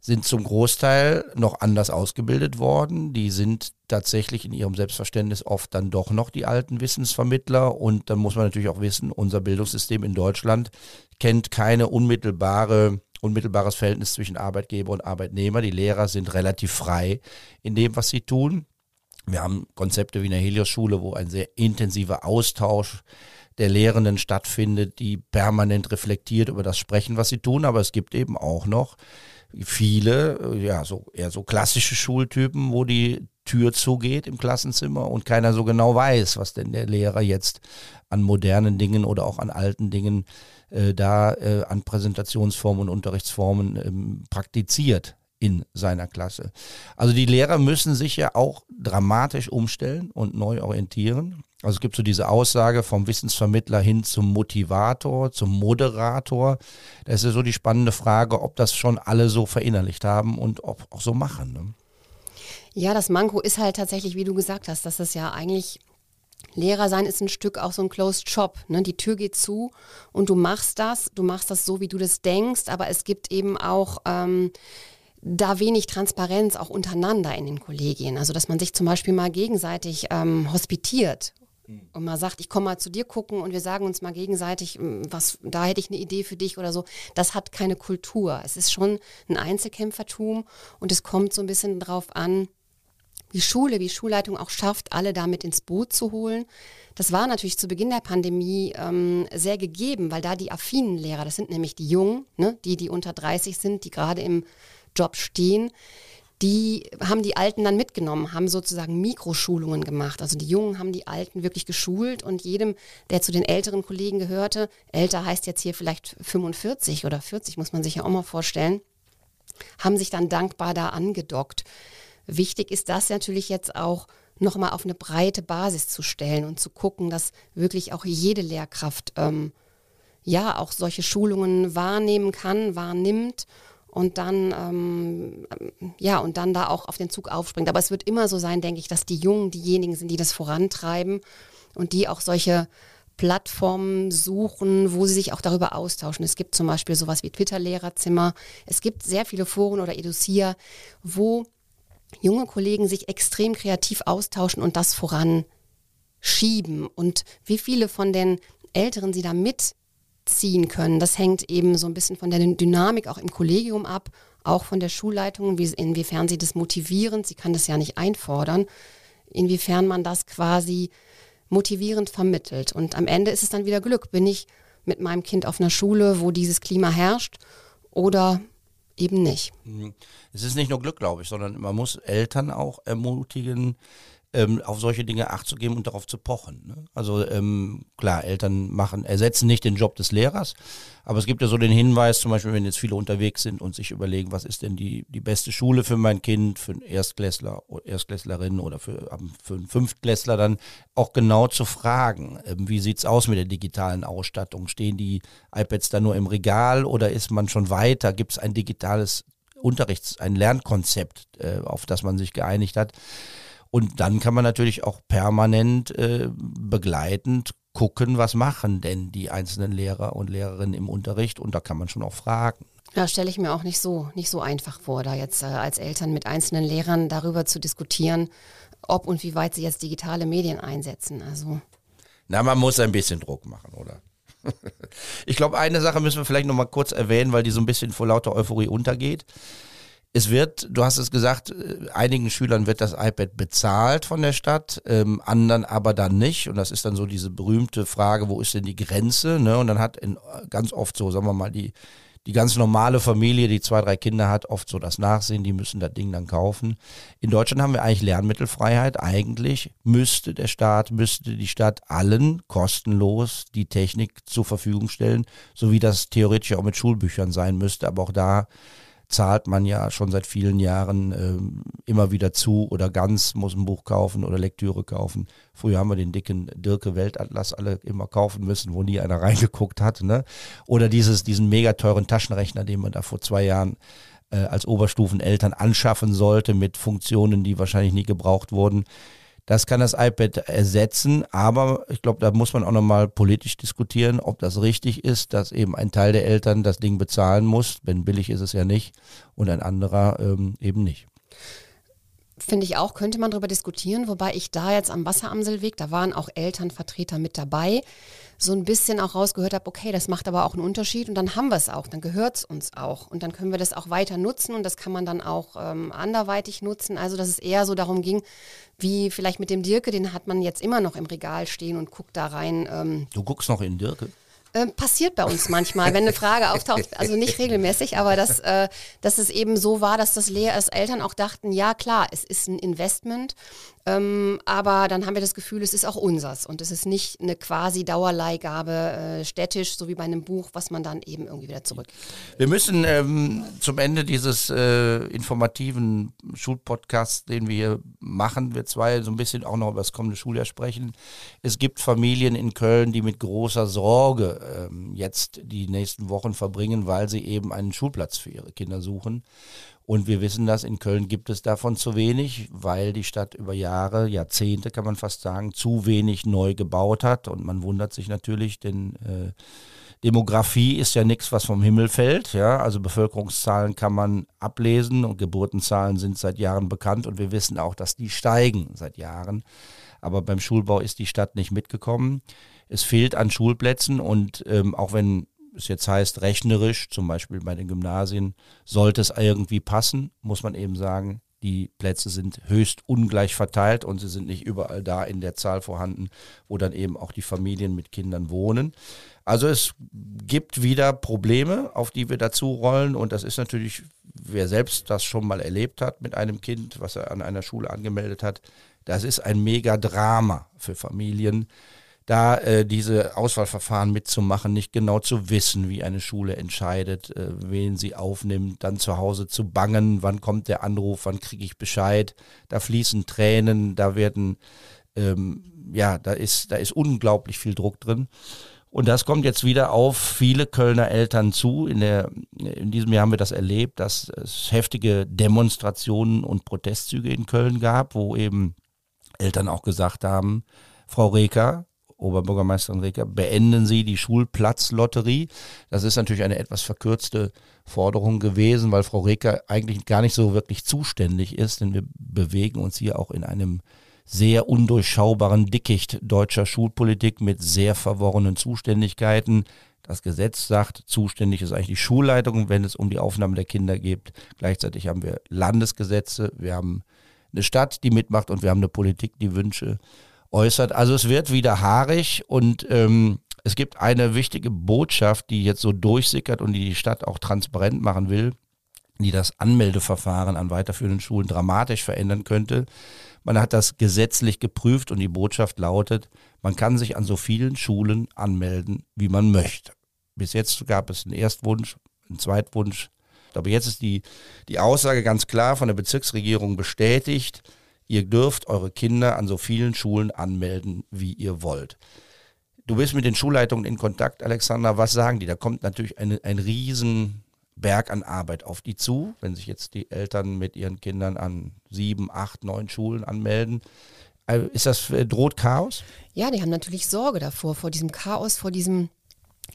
Speaker 2: sind zum Großteil noch anders ausgebildet worden. Die sind tatsächlich in ihrem Selbstverständnis oft dann doch noch die alten Wissensvermittler. Und dann muss man natürlich auch wissen, unser Bildungssystem in Deutschland kennt keine unmittelbare unmittelbares Verhältnis zwischen Arbeitgeber und Arbeitnehmer. Die Lehrer sind relativ frei in dem, was sie tun. Wir haben Konzepte wie in der Helios-Schule, wo ein sehr intensiver Austausch der Lehrenden stattfindet, die permanent reflektiert über das Sprechen, was sie tun. Aber es gibt eben auch noch viele, ja, so eher so klassische Schultypen, wo die Tür zugeht im Klassenzimmer und keiner so genau weiß, was denn der Lehrer jetzt an modernen Dingen oder auch an alten Dingen äh, da äh, an Präsentationsformen und Unterrichtsformen ähm, praktiziert in seiner Klasse. Also die Lehrer müssen sich ja auch dramatisch umstellen und neu orientieren. Also es gibt so diese Aussage vom Wissensvermittler hin zum Motivator, zum Moderator. Da ist ja so die spannende Frage, ob das schon alle so verinnerlicht haben und ob auch so machen. Ne?
Speaker 3: Ja, das Manko ist halt tatsächlich, wie du gesagt hast, dass es ja eigentlich Lehrer sein ist ein Stück auch so ein Closed Shop. Ne? Die Tür geht zu und du machst das, du machst das so, wie du das denkst, aber es gibt eben auch ähm, da wenig Transparenz auch untereinander in den Kollegien. Also dass man sich zum Beispiel mal gegenseitig ähm, hospitiert und mal sagt, ich komme mal zu dir gucken und wir sagen uns mal gegenseitig, hm, was, da hätte ich eine Idee für dich oder so. Das hat keine Kultur. Es ist schon ein Einzelkämpfertum und es kommt so ein bisschen drauf an, wie Schule, wie Schulleitung auch schafft, alle damit ins Boot zu holen. Das war natürlich zu Beginn der Pandemie ähm, sehr gegeben, weil da die affinen Lehrer, das sind nämlich die Jungen, ne, die, die unter 30 sind, die gerade im Job stehen, die haben die Alten dann mitgenommen, haben sozusagen Mikroschulungen gemacht. Also die Jungen haben die Alten wirklich geschult und jedem, der zu den älteren Kollegen gehörte, älter heißt jetzt hier vielleicht 45 oder 40, muss man sich ja auch mal vorstellen, haben sich dann dankbar da angedockt. Wichtig ist das natürlich jetzt auch, nochmal auf eine breite Basis zu stellen und zu gucken, dass wirklich auch jede Lehrkraft ähm, ja auch solche Schulungen wahrnehmen kann, wahrnimmt und dann ähm, ja und dann da auch auf den Zug aufspringt. Aber es wird immer so sein, denke ich, dass die Jungen diejenigen sind, die das vorantreiben und die auch solche Plattformen suchen, wo sie sich auch darüber austauschen. Es gibt zum Beispiel sowas wie Twitter-Lehrerzimmer. Es gibt sehr viele Foren oder Educia, wo junge Kollegen sich extrem kreativ austauschen und das voranschieben. Und wie viele von den Älteren sie da mit ziehen können. Das hängt eben so ein bisschen von der Dynamik auch im Kollegium ab, auch von der Schulleitung, wie, inwiefern sie das motivierend, sie kann das ja nicht einfordern, inwiefern man das quasi motivierend vermittelt. Und am Ende ist es dann wieder Glück. Bin ich mit meinem Kind auf einer Schule, wo dieses Klima herrscht oder eben nicht?
Speaker 2: Mhm. Es ist nicht nur Glück, glaube ich, sondern man muss Eltern auch ermutigen, ähm, auf solche Dinge Acht zu geben und darauf zu pochen. Ne? Also ähm, klar, Eltern machen, ersetzen nicht den Job des Lehrers, aber es gibt ja so den Hinweis, zum Beispiel, wenn jetzt viele unterwegs sind und sich überlegen, was ist denn die, die beste Schule für mein Kind, für einen Erstklässler, Erstklässlerin oder für, für einen Fünftklässler, dann auch genau zu fragen, ähm, wie sieht's aus mit der digitalen Ausstattung? Stehen die iPads da nur im Regal oder ist man schon weiter? Gibt es ein digitales Unterrichts-, ein Lernkonzept, äh, auf das man sich geeinigt hat? Und dann kann man natürlich auch permanent äh, begleitend gucken, was machen denn die einzelnen Lehrer und Lehrerinnen im Unterricht. Und da kann man schon auch fragen.
Speaker 3: Ja, stelle ich mir auch nicht so, nicht so einfach vor, da jetzt äh, als Eltern mit einzelnen Lehrern darüber zu diskutieren, ob und wie weit sie jetzt digitale Medien einsetzen. Also.
Speaker 2: Na, man muss ein bisschen Druck machen, oder? ich glaube, eine Sache müssen wir vielleicht noch mal kurz erwähnen, weil die so ein bisschen vor lauter Euphorie untergeht. Es wird, du hast es gesagt, äh, einigen Schülern wird das iPad bezahlt von der Stadt, ähm, anderen aber dann nicht. Und das ist dann so diese berühmte Frage, wo ist denn die Grenze? Ne? Und dann hat in, ganz oft so, sagen wir mal, die, die ganz normale Familie, die zwei, drei Kinder hat, oft so das Nachsehen, die müssen das Ding dann kaufen. In Deutschland haben wir eigentlich Lernmittelfreiheit. Eigentlich müsste der Staat, müsste die Stadt allen kostenlos die Technik zur Verfügung stellen, so wie das theoretisch auch mit Schulbüchern sein müsste. Aber auch da zahlt man ja schon seit vielen Jahren äh, immer wieder zu oder ganz, muss ein Buch kaufen oder Lektüre kaufen. Früher haben wir den dicken Dirke Weltatlas alle immer kaufen müssen, wo nie einer reingeguckt hat. Ne? Oder dieses, diesen mega teuren Taschenrechner, den man da vor zwei Jahren äh, als Oberstufeneltern anschaffen sollte mit Funktionen, die wahrscheinlich nie gebraucht wurden. Das kann das iPad ersetzen, aber ich glaube, da muss man auch nochmal politisch diskutieren, ob das richtig ist, dass eben ein Teil der Eltern das Ding bezahlen muss, wenn billig ist es ja nicht, und ein anderer ähm, eben nicht.
Speaker 3: Finde ich auch, könnte man darüber diskutieren, wobei ich da jetzt am Wasseramselweg, da waren auch Elternvertreter mit dabei. So ein bisschen auch rausgehört habe, okay, das macht aber auch einen Unterschied und dann haben wir es auch, dann gehört es uns auch und dann können wir das auch weiter nutzen und das kann man dann auch ähm, anderweitig nutzen. Also dass es eher so darum ging, wie vielleicht mit dem Dirke, den hat man jetzt immer noch im Regal stehen und guckt da rein. Ähm,
Speaker 2: du guckst noch in Dirke?
Speaker 3: Äh, passiert bei uns manchmal, wenn eine Frage auftaucht, also nicht regelmäßig, aber dass, äh, dass es eben so war, dass das Lehr als Eltern auch dachten, ja klar, es ist ein Investment, ähm, aber dann haben wir das Gefühl, es ist auch unsers und es ist nicht eine quasi Dauerleihgabe äh, städtisch, so wie bei einem Buch, was man dann eben irgendwie wieder zurück.
Speaker 2: Wir müssen ähm, zum Ende dieses äh, informativen Schulpodcasts, den wir hier machen, wir zwei so ein bisschen auch noch über das kommende Schuljahr sprechen. Es gibt Familien in Köln, die mit großer Sorge ähm, jetzt die nächsten Wochen verbringen, weil sie eben einen Schulplatz für ihre Kinder suchen. Und wir wissen dass in Köln gibt es davon zu wenig, weil die Stadt über Jahre, Jahrzehnte kann man fast sagen, zu wenig neu gebaut hat. Und man wundert sich natürlich, denn äh, Demografie ist ja nichts, was vom Himmel fällt. Ja? Also Bevölkerungszahlen kann man ablesen und Geburtenzahlen sind seit Jahren bekannt und wir wissen auch, dass die steigen seit Jahren. Aber beim Schulbau ist die Stadt nicht mitgekommen. Es fehlt an Schulplätzen und ähm, auch wenn es jetzt heißt, rechnerisch, zum Beispiel bei den Gymnasien, sollte es irgendwie passen, muss man eben sagen, die Plätze sind höchst ungleich verteilt und sie sind nicht überall da in der Zahl vorhanden, wo dann eben auch die Familien mit Kindern wohnen. Also es gibt wieder Probleme, auf die wir dazu rollen und das ist natürlich, wer selbst das schon mal erlebt hat mit einem Kind, was er an einer Schule angemeldet hat, das ist ein mega Drama für Familien, da äh, diese Auswahlverfahren mitzumachen, nicht genau zu wissen, wie eine Schule entscheidet, äh, wen sie aufnimmt, dann zu Hause zu bangen, wann kommt der Anruf, wann kriege ich Bescheid, da fließen Tränen, da werden, ähm, ja, da ist, da ist unglaublich viel Druck drin. Und das kommt jetzt wieder auf viele Kölner Eltern zu. In, der, in diesem Jahr haben wir das erlebt, dass es heftige Demonstrationen und Protestzüge in Köln gab, wo eben Eltern auch gesagt haben, Frau Reker, Oberbürgermeisterin Reker, beenden Sie die Schulplatzlotterie. Das ist natürlich eine etwas verkürzte Forderung gewesen, weil Frau Reker eigentlich gar nicht so wirklich zuständig ist, denn wir bewegen uns hier auch in einem sehr undurchschaubaren Dickicht deutscher Schulpolitik mit sehr verworrenen Zuständigkeiten. Das Gesetz sagt, zuständig ist eigentlich die Schulleitung, wenn es um die Aufnahme der Kinder geht. Gleichzeitig haben wir Landesgesetze, wir haben eine Stadt, die mitmacht und wir haben eine Politik, die Wünsche äußert. Also es wird wieder haarig und ähm, es gibt eine wichtige Botschaft, die jetzt so durchsickert und die die Stadt auch transparent machen will, die das Anmeldeverfahren an weiterführenden Schulen dramatisch verändern könnte. Man hat das gesetzlich geprüft und die Botschaft lautet, man kann sich an so vielen Schulen anmelden, wie man möchte. Bis jetzt gab es einen Erstwunsch, einen Zweitwunsch. Aber jetzt ist die, die Aussage ganz klar von der Bezirksregierung bestätigt, Ihr dürft eure Kinder an so vielen Schulen anmelden, wie ihr wollt. Du bist mit den Schulleitungen in Kontakt, Alexander. Was sagen die? Da kommt natürlich eine, ein riesen Berg an Arbeit auf die zu, wenn sich jetzt die Eltern mit ihren Kindern an sieben, acht, neun Schulen anmelden. Äh, ist das, äh, droht Chaos?
Speaker 3: Ja, die haben natürlich Sorge davor, vor diesem Chaos, vor diesem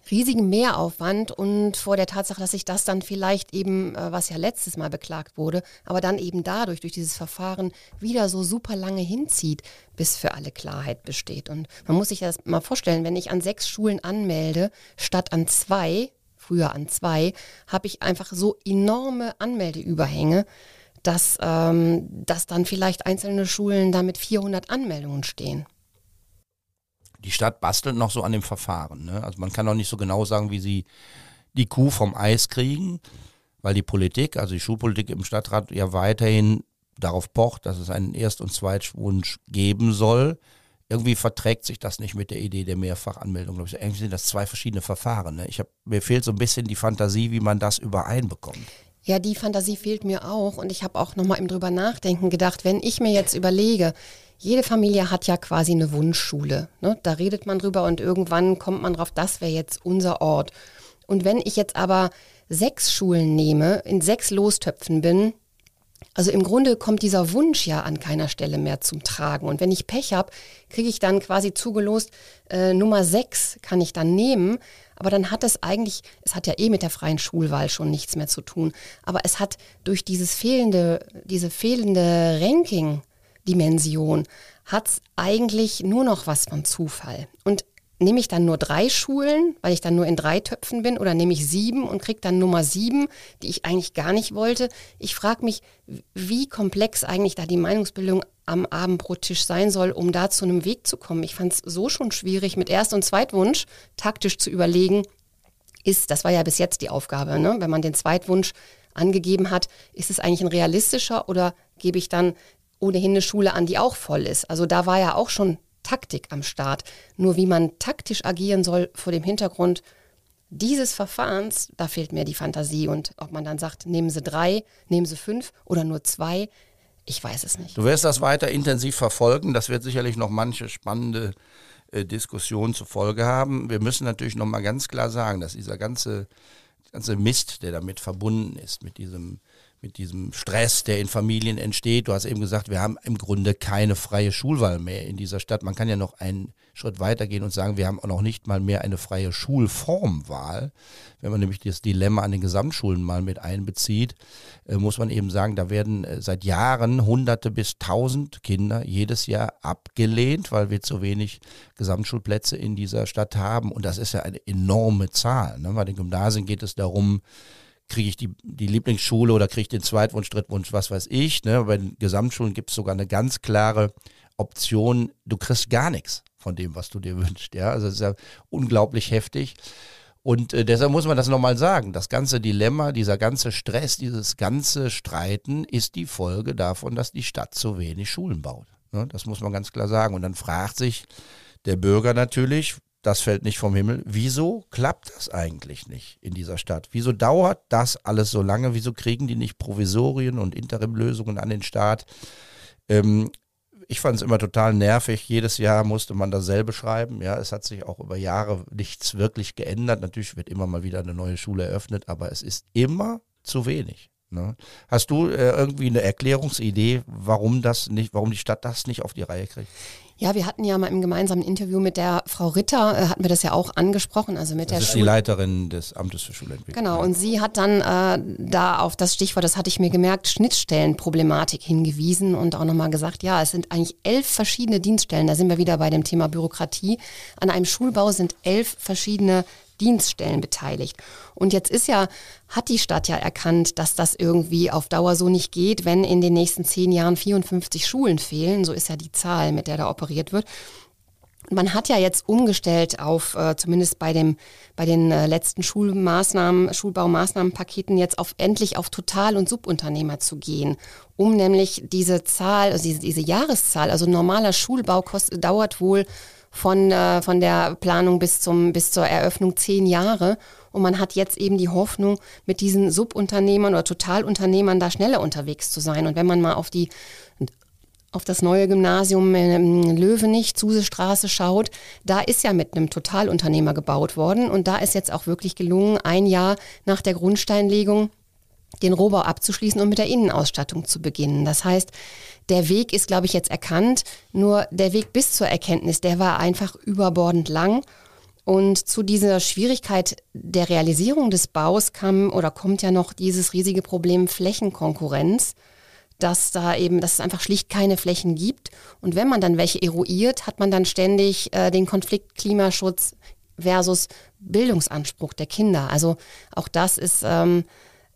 Speaker 3: riesigen Mehraufwand und vor der Tatsache, dass sich das dann vielleicht eben, äh, was ja letztes Mal beklagt wurde, aber dann eben dadurch, durch dieses Verfahren wieder so super lange hinzieht, bis für alle Klarheit besteht. Und man muss sich das mal vorstellen, wenn ich an sechs Schulen anmelde, statt an zwei, früher an zwei, habe ich einfach so enorme Anmeldeüberhänge, dass, ähm, dass dann vielleicht einzelne Schulen da mit 400 Anmeldungen stehen
Speaker 2: die Stadt bastelt noch so an dem Verfahren. Ne? Also man kann auch nicht so genau sagen, wie sie die Kuh vom Eis kriegen, weil die Politik, also die Schulpolitik im Stadtrat ja weiterhin darauf pocht, dass es einen Erst- und Zweitwunsch geben soll. Irgendwie verträgt sich das nicht mit der Idee der Mehrfachanmeldung. Irgendwie sind das zwei verschiedene Verfahren. Ne? Ich hab, mir fehlt so ein bisschen die Fantasie, wie man das übereinbekommt.
Speaker 3: Ja, die Fantasie fehlt mir auch. Und ich habe auch nochmal im drüber nachdenken gedacht, wenn ich mir jetzt überlege, jede Familie hat ja quasi eine Wunschschule. Ne? Da redet man drüber und irgendwann kommt man drauf, das wäre jetzt unser Ort. Und wenn ich jetzt aber sechs Schulen nehme, in sechs Lostöpfen bin, also im Grunde kommt dieser Wunsch ja an keiner Stelle mehr zum Tragen. Und wenn ich Pech habe, kriege ich dann quasi zugelost, äh, Nummer sechs kann ich dann nehmen. Aber dann hat es eigentlich, es hat ja eh mit der freien Schulwahl schon nichts mehr zu tun. Aber es hat durch dieses fehlende, diese fehlende Ranking, Dimension hat es eigentlich nur noch was von Zufall. Und nehme ich dann nur drei Schulen, weil ich dann nur in drei Töpfen bin, oder nehme ich sieben und kriege dann Nummer sieben, die ich eigentlich gar nicht wollte? Ich frage mich, wie komplex eigentlich da die Meinungsbildung am Abendbrottisch sein soll, um da zu einem Weg zu kommen. Ich fand es so schon schwierig, mit Erst- und Zweitwunsch taktisch zu überlegen, ist, das war ja bis jetzt die Aufgabe, ne? wenn man den Zweitwunsch angegeben hat, ist es eigentlich ein realistischer oder gebe ich dann ohnehin eine Schule an, die auch voll ist? Also da war ja auch schon Taktik am Start. Nur wie man taktisch agieren soll vor dem Hintergrund dieses Verfahrens, da fehlt mir die Fantasie. Und ob man dann sagt, nehmen Sie drei, nehmen Sie fünf oder nur zwei, ich weiß es nicht.
Speaker 2: Du wirst das weiter intensiv verfolgen. Das wird sicherlich noch manche spannende äh, Diskussion zur Folge haben. Wir müssen natürlich noch mal ganz klar sagen, dass dieser ganze, ganze Mist, der damit verbunden ist, mit diesem mit diesem Stress, der in Familien entsteht. Du hast eben gesagt, wir haben im Grunde keine freie Schulwahl mehr in dieser Stadt. Man kann ja noch einen Schritt weitergehen und sagen, wir haben auch noch nicht mal mehr eine freie Schulformwahl. Wenn man nämlich das Dilemma an den Gesamtschulen mal mit einbezieht, äh, muss man eben sagen, da werden äh, seit Jahren hunderte bis tausend Kinder jedes Jahr abgelehnt, weil wir zu wenig Gesamtschulplätze in dieser Stadt haben. Und das ist ja eine enorme Zahl. Ne? Bei den Gymnasien geht es darum, kriege ich die, die Lieblingsschule oder kriege ich den Zweitwunsch, Drittwunsch, was weiß ich. Ne? Bei den Gesamtschulen gibt es sogar eine ganz klare Option, du kriegst gar nichts von dem, was du dir wünschst. Ja? Also das ist ja unglaublich heftig. Und äh, deshalb muss man das nochmal sagen. Das ganze Dilemma, dieser ganze Stress, dieses ganze Streiten ist die Folge davon, dass die Stadt zu wenig Schulen baut. Ne? Das muss man ganz klar sagen. Und dann fragt sich der Bürger natürlich, das fällt nicht vom Himmel. Wieso klappt das eigentlich nicht in dieser Stadt? Wieso dauert das alles so lange? Wieso kriegen die nicht Provisorien und Interimlösungen an den Staat? Ähm, ich fand es immer total nervig. Jedes Jahr musste man dasselbe schreiben. Ja, es hat sich auch über Jahre nichts wirklich geändert. Natürlich wird immer mal wieder eine neue Schule eröffnet, aber es ist immer zu wenig. Ne? Hast du äh, irgendwie eine Erklärungsidee, warum das nicht, warum die Stadt das nicht auf die Reihe kriegt?
Speaker 3: Ja, wir hatten ja mal im gemeinsamen Interview mit der Frau Ritter, äh, hatten wir das ja auch angesprochen, also mit
Speaker 2: das
Speaker 3: der
Speaker 2: ist Schul die Leiterin des Amtes für Schulentwicklung.
Speaker 3: Genau, und sie hat dann äh, da auf das Stichwort, das hatte ich mir gemerkt, Schnittstellenproblematik hingewiesen und auch nochmal gesagt, ja, es sind eigentlich elf verschiedene Dienststellen, da sind wir wieder bei dem Thema Bürokratie. An einem Schulbau sind elf verschiedene Dienststellen beteiligt. Und jetzt ist ja, hat die Stadt ja erkannt, dass das irgendwie auf Dauer so nicht geht, wenn in den nächsten zehn Jahren 54 Schulen fehlen. So ist ja die Zahl, mit der da operiert wird. Man hat ja jetzt umgestellt auf, äh, zumindest bei, dem, bei den äh, letzten Schulmaßnahmen, Schulbaumaßnahmenpaketen, jetzt auf endlich auf Total- und Subunternehmer zu gehen, um nämlich diese Zahl, also diese, diese Jahreszahl, also normaler Schulbau kostet, dauert wohl von, äh, von der Planung bis, zum, bis zur Eröffnung zehn Jahre. Und man hat jetzt eben die Hoffnung, mit diesen Subunternehmern oder Totalunternehmern da schneller unterwegs zu sein. Und wenn man mal auf die auf das neue Gymnasium in Löwenich, Zusestraße schaut, da ist ja mit einem Totalunternehmer gebaut worden und da ist jetzt auch wirklich gelungen, ein Jahr nach der Grundsteinlegung den Rohbau abzuschließen und mit der Innenausstattung zu beginnen. Das heißt, der Weg ist, glaube ich, jetzt erkannt. Nur der Weg bis zur Erkenntnis, der war einfach überbordend lang. Und zu dieser Schwierigkeit der Realisierung des Baus kam oder kommt ja noch dieses riesige Problem Flächenkonkurrenz, dass da eben, dass es einfach schlicht keine Flächen gibt. Und wenn man dann welche eruiert, hat man dann ständig äh, den Konflikt Klimaschutz versus Bildungsanspruch der Kinder. Also auch das ist ähm,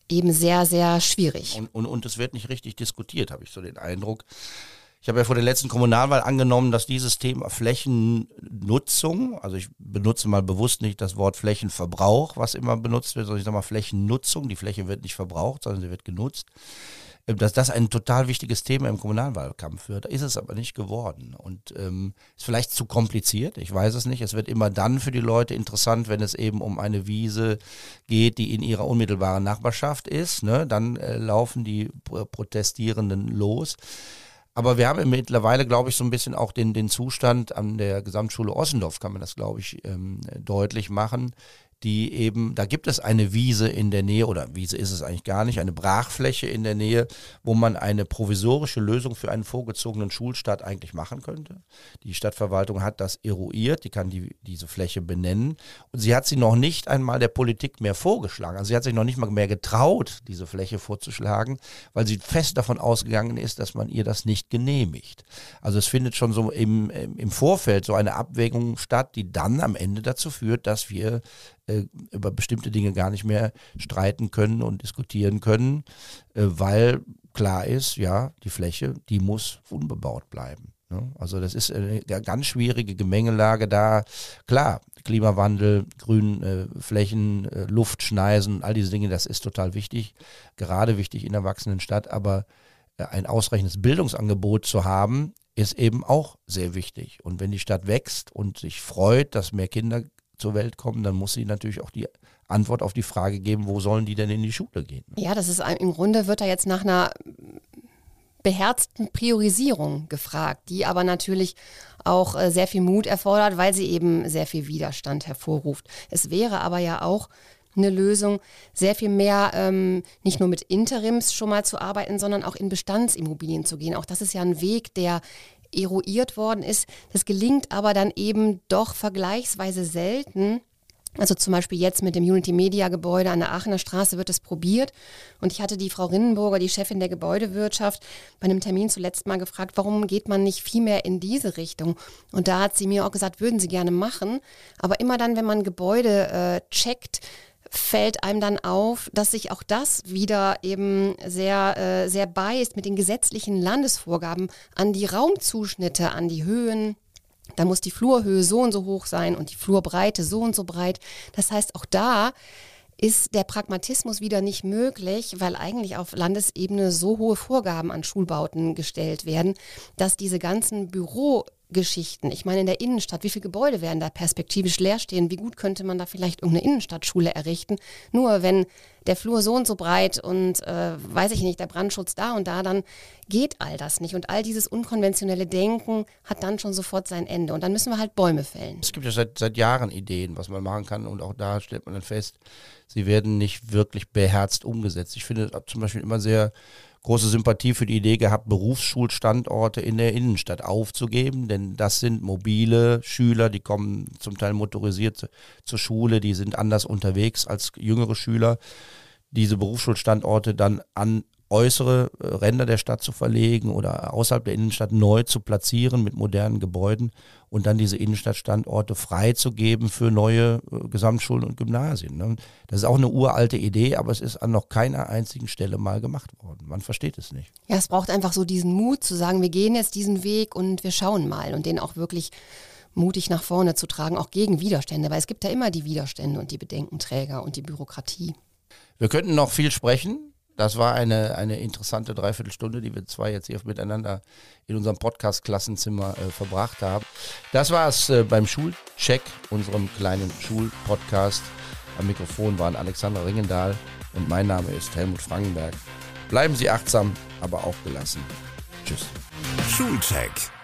Speaker 3: eben sehr, sehr schwierig.
Speaker 2: Und, und, und es wird nicht richtig diskutiert, habe ich so den Eindruck. Ich habe ja vor der letzten Kommunalwahl angenommen, dass dieses Thema Flächennutzung, also ich benutze mal bewusst nicht das Wort Flächenverbrauch, was immer benutzt wird, sondern ich sage mal Flächennutzung. Die Fläche wird nicht verbraucht, sondern sie wird genutzt dass das ein total wichtiges Thema im Kommunalwahlkampf wird. Ist es aber nicht geworden und ähm, ist vielleicht zu kompliziert. Ich weiß es nicht. Es wird immer dann für die Leute interessant, wenn es eben um eine Wiese geht, die in ihrer unmittelbaren Nachbarschaft ist. Ne? Dann äh, laufen die Protestierenden los. Aber wir haben mittlerweile, glaube ich, so ein bisschen auch den, den Zustand an der Gesamtschule Ossendorf, kann man das, glaube ich, ähm, deutlich machen die eben, da gibt es eine Wiese in der Nähe, oder Wiese ist es eigentlich gar nicht, eine Brachfläche in der Nähe, wo man eine provisorische Lösung für einen vorgezogenen Schulstart eigentlich machen könnte. Die Stadtverwaltung hat das eruiert, die kann die, diese Fläche benennen und sie hat sie noch nicht einmal der Politik mehr vorgeschlagen. Also sie hat sich noch nicht mal mehr getraut, diese Fläche vorzuschlagen, weil sie fest davon ausgegangen ist, dass man ihr das nicht genehmigt. Also es findet schon so im, im Vorfeld so eine Abwägung statt, die dann am Ende dazu führt, dass wir äh, über bestimmte Dinge gar nicht mehr streiten können und diskutieren können, äh, weil klar ist, ja, die Fläche, die muss unbebaut bleiben. Ne? Also das ist eine ganz schwierige Gemengelage da. Klar, Klimawandel, Grünflächen, äh, Luftschneisen, all diese Dinge, das ist total wichtig, gerade wichtig in der wachsenden Stadt, aber ein ausreichendes Bildungsangebot zu haben, ist eben auch sehr wichtig. Und wenn die Stadt wächst und sich freut, dass mehr Kinder zur Welt kommen, dann muss sie natürlich auch die Antwort auf die Frage geben, wo sollen die denn in die Schule gehen?
Speaker 3: Ja, das ist im Grunde wird da jetzt nach einer beherzten Priorisierung gefragt, die aber natürlich auch äh, sehr viel Mut erfordert, weil sie eben sehr viel Widerstand hervorruft. Es wäre aber ja auch eine Lösung, sehr viel mehr ähm, nicht nur mit Interims schon mal zu arbeiten, sondern auch in Bestandsimmobilien zu gehen. Auch das ist ja ein Weg, der eruiert worden ist. Das gelingt aber dann eben doch vergleichsweise selten. Also zum Beispiel jetzt mit dem Unity Media Gebäude an der Aachener Straße wird es probiert. Und ich hatte die Frau Rinnenburger, die Chefin der Gebäudewirtschaft, bei einem Termin zuletzt mal gefragt, warum geht man nicht viel mehr in diese Richtung? Und da hat sie mir auch gesagt, würden sie gerne machen. Aber immer dann, wenn man Gebäude äh, checkt, fällt einem dann auf, dass sich auch das wieder eben sehr, äh, sehr beißt mit den gesetzlichen Landesvorgaben an die Raumzuschnitte, an die Höhen. Da muss die Flurhöhe so und so hoch sein und die Flurbreite so und so breit. Das heißt, auch da ist der Pragmatismus wieder nicht möglich, weil eigentlich auf Landesebene so hohe Vorgaben an Schulbauten gestellt werden, dass diese ganzen Büro Geschichten. Ich meine, in der Innenstadt, wie viele Gebäude werden da perspektivisch leer stehen? Wie gut könnte man da vielleicht irgendeine Innenstadtschule errichten? Nur wenn der Flur so und so breit und äh, weiß ich nicht, der Brandschutz da und da, dann geht all das nicht. Und all dieses unkonventionelle Denken hat dann schon sofort sein Ende. Und dann müssen wir halt Bäume fällen.
Speaker 2: Es gibt ja seit, seit Jahren Ideen, was man machen kann. Und auch da stellt man dann fest, sie werden nicht wirklich beherzt umgesetzt. Ich finde zum Beispiel immer sehr große Sympathie für die Idee gehabt, Berufsschulstandorte in der Innenstadt aufzugeben, denn das sind mobile Schüler, die kommen zum Teil motorisiert zur Schule, die sind anders unterwegs als jüngere Schüler. Diese Berufsschulstandorte dann an äußere äh, Ränder der Stadt zu verlegen oder außerhalb der Innenstadt neu zu platzieren mit modernen Gebäuden und dann diese Innenstadtstandorte freizugeben für neue äh, Gesamtschulen und Gymnasien. Ne? Das ist auch eine uralte Idee, aber es ist an noch keiner einzigen Stelle mal gemacht worden. Man versteht es nicht.
Speaker 3: Ja, es braucht einfach so diesen Mut zu sagen, wir gehen jetzt diesen Weg und wir schauen mal und den auch wirklich mutig nach vorne zu tragen, auch gegen Widerstände, weil es gibt ja immer die Widerstände und die Bedenkenträger und die Bürokratie.
Speaker 2: Wir könnten noch viel sprechen. Das war eine, eine interessante Dreiviertelstunde, die wir zwei jetzt hier miteinander in unserem Podcast-Klassenzimmer äh, verbracht haben. Das war es äh, beim Schulcheck, unserem kleinen Schulpodcast. Am Mikrofon waren Alexander Ringendahl und mein Name ist Helmut Frankenberg. Bleiben Sie achtsam, aber auch gelassen. Tschüss.
Speaker 1: Schulcheck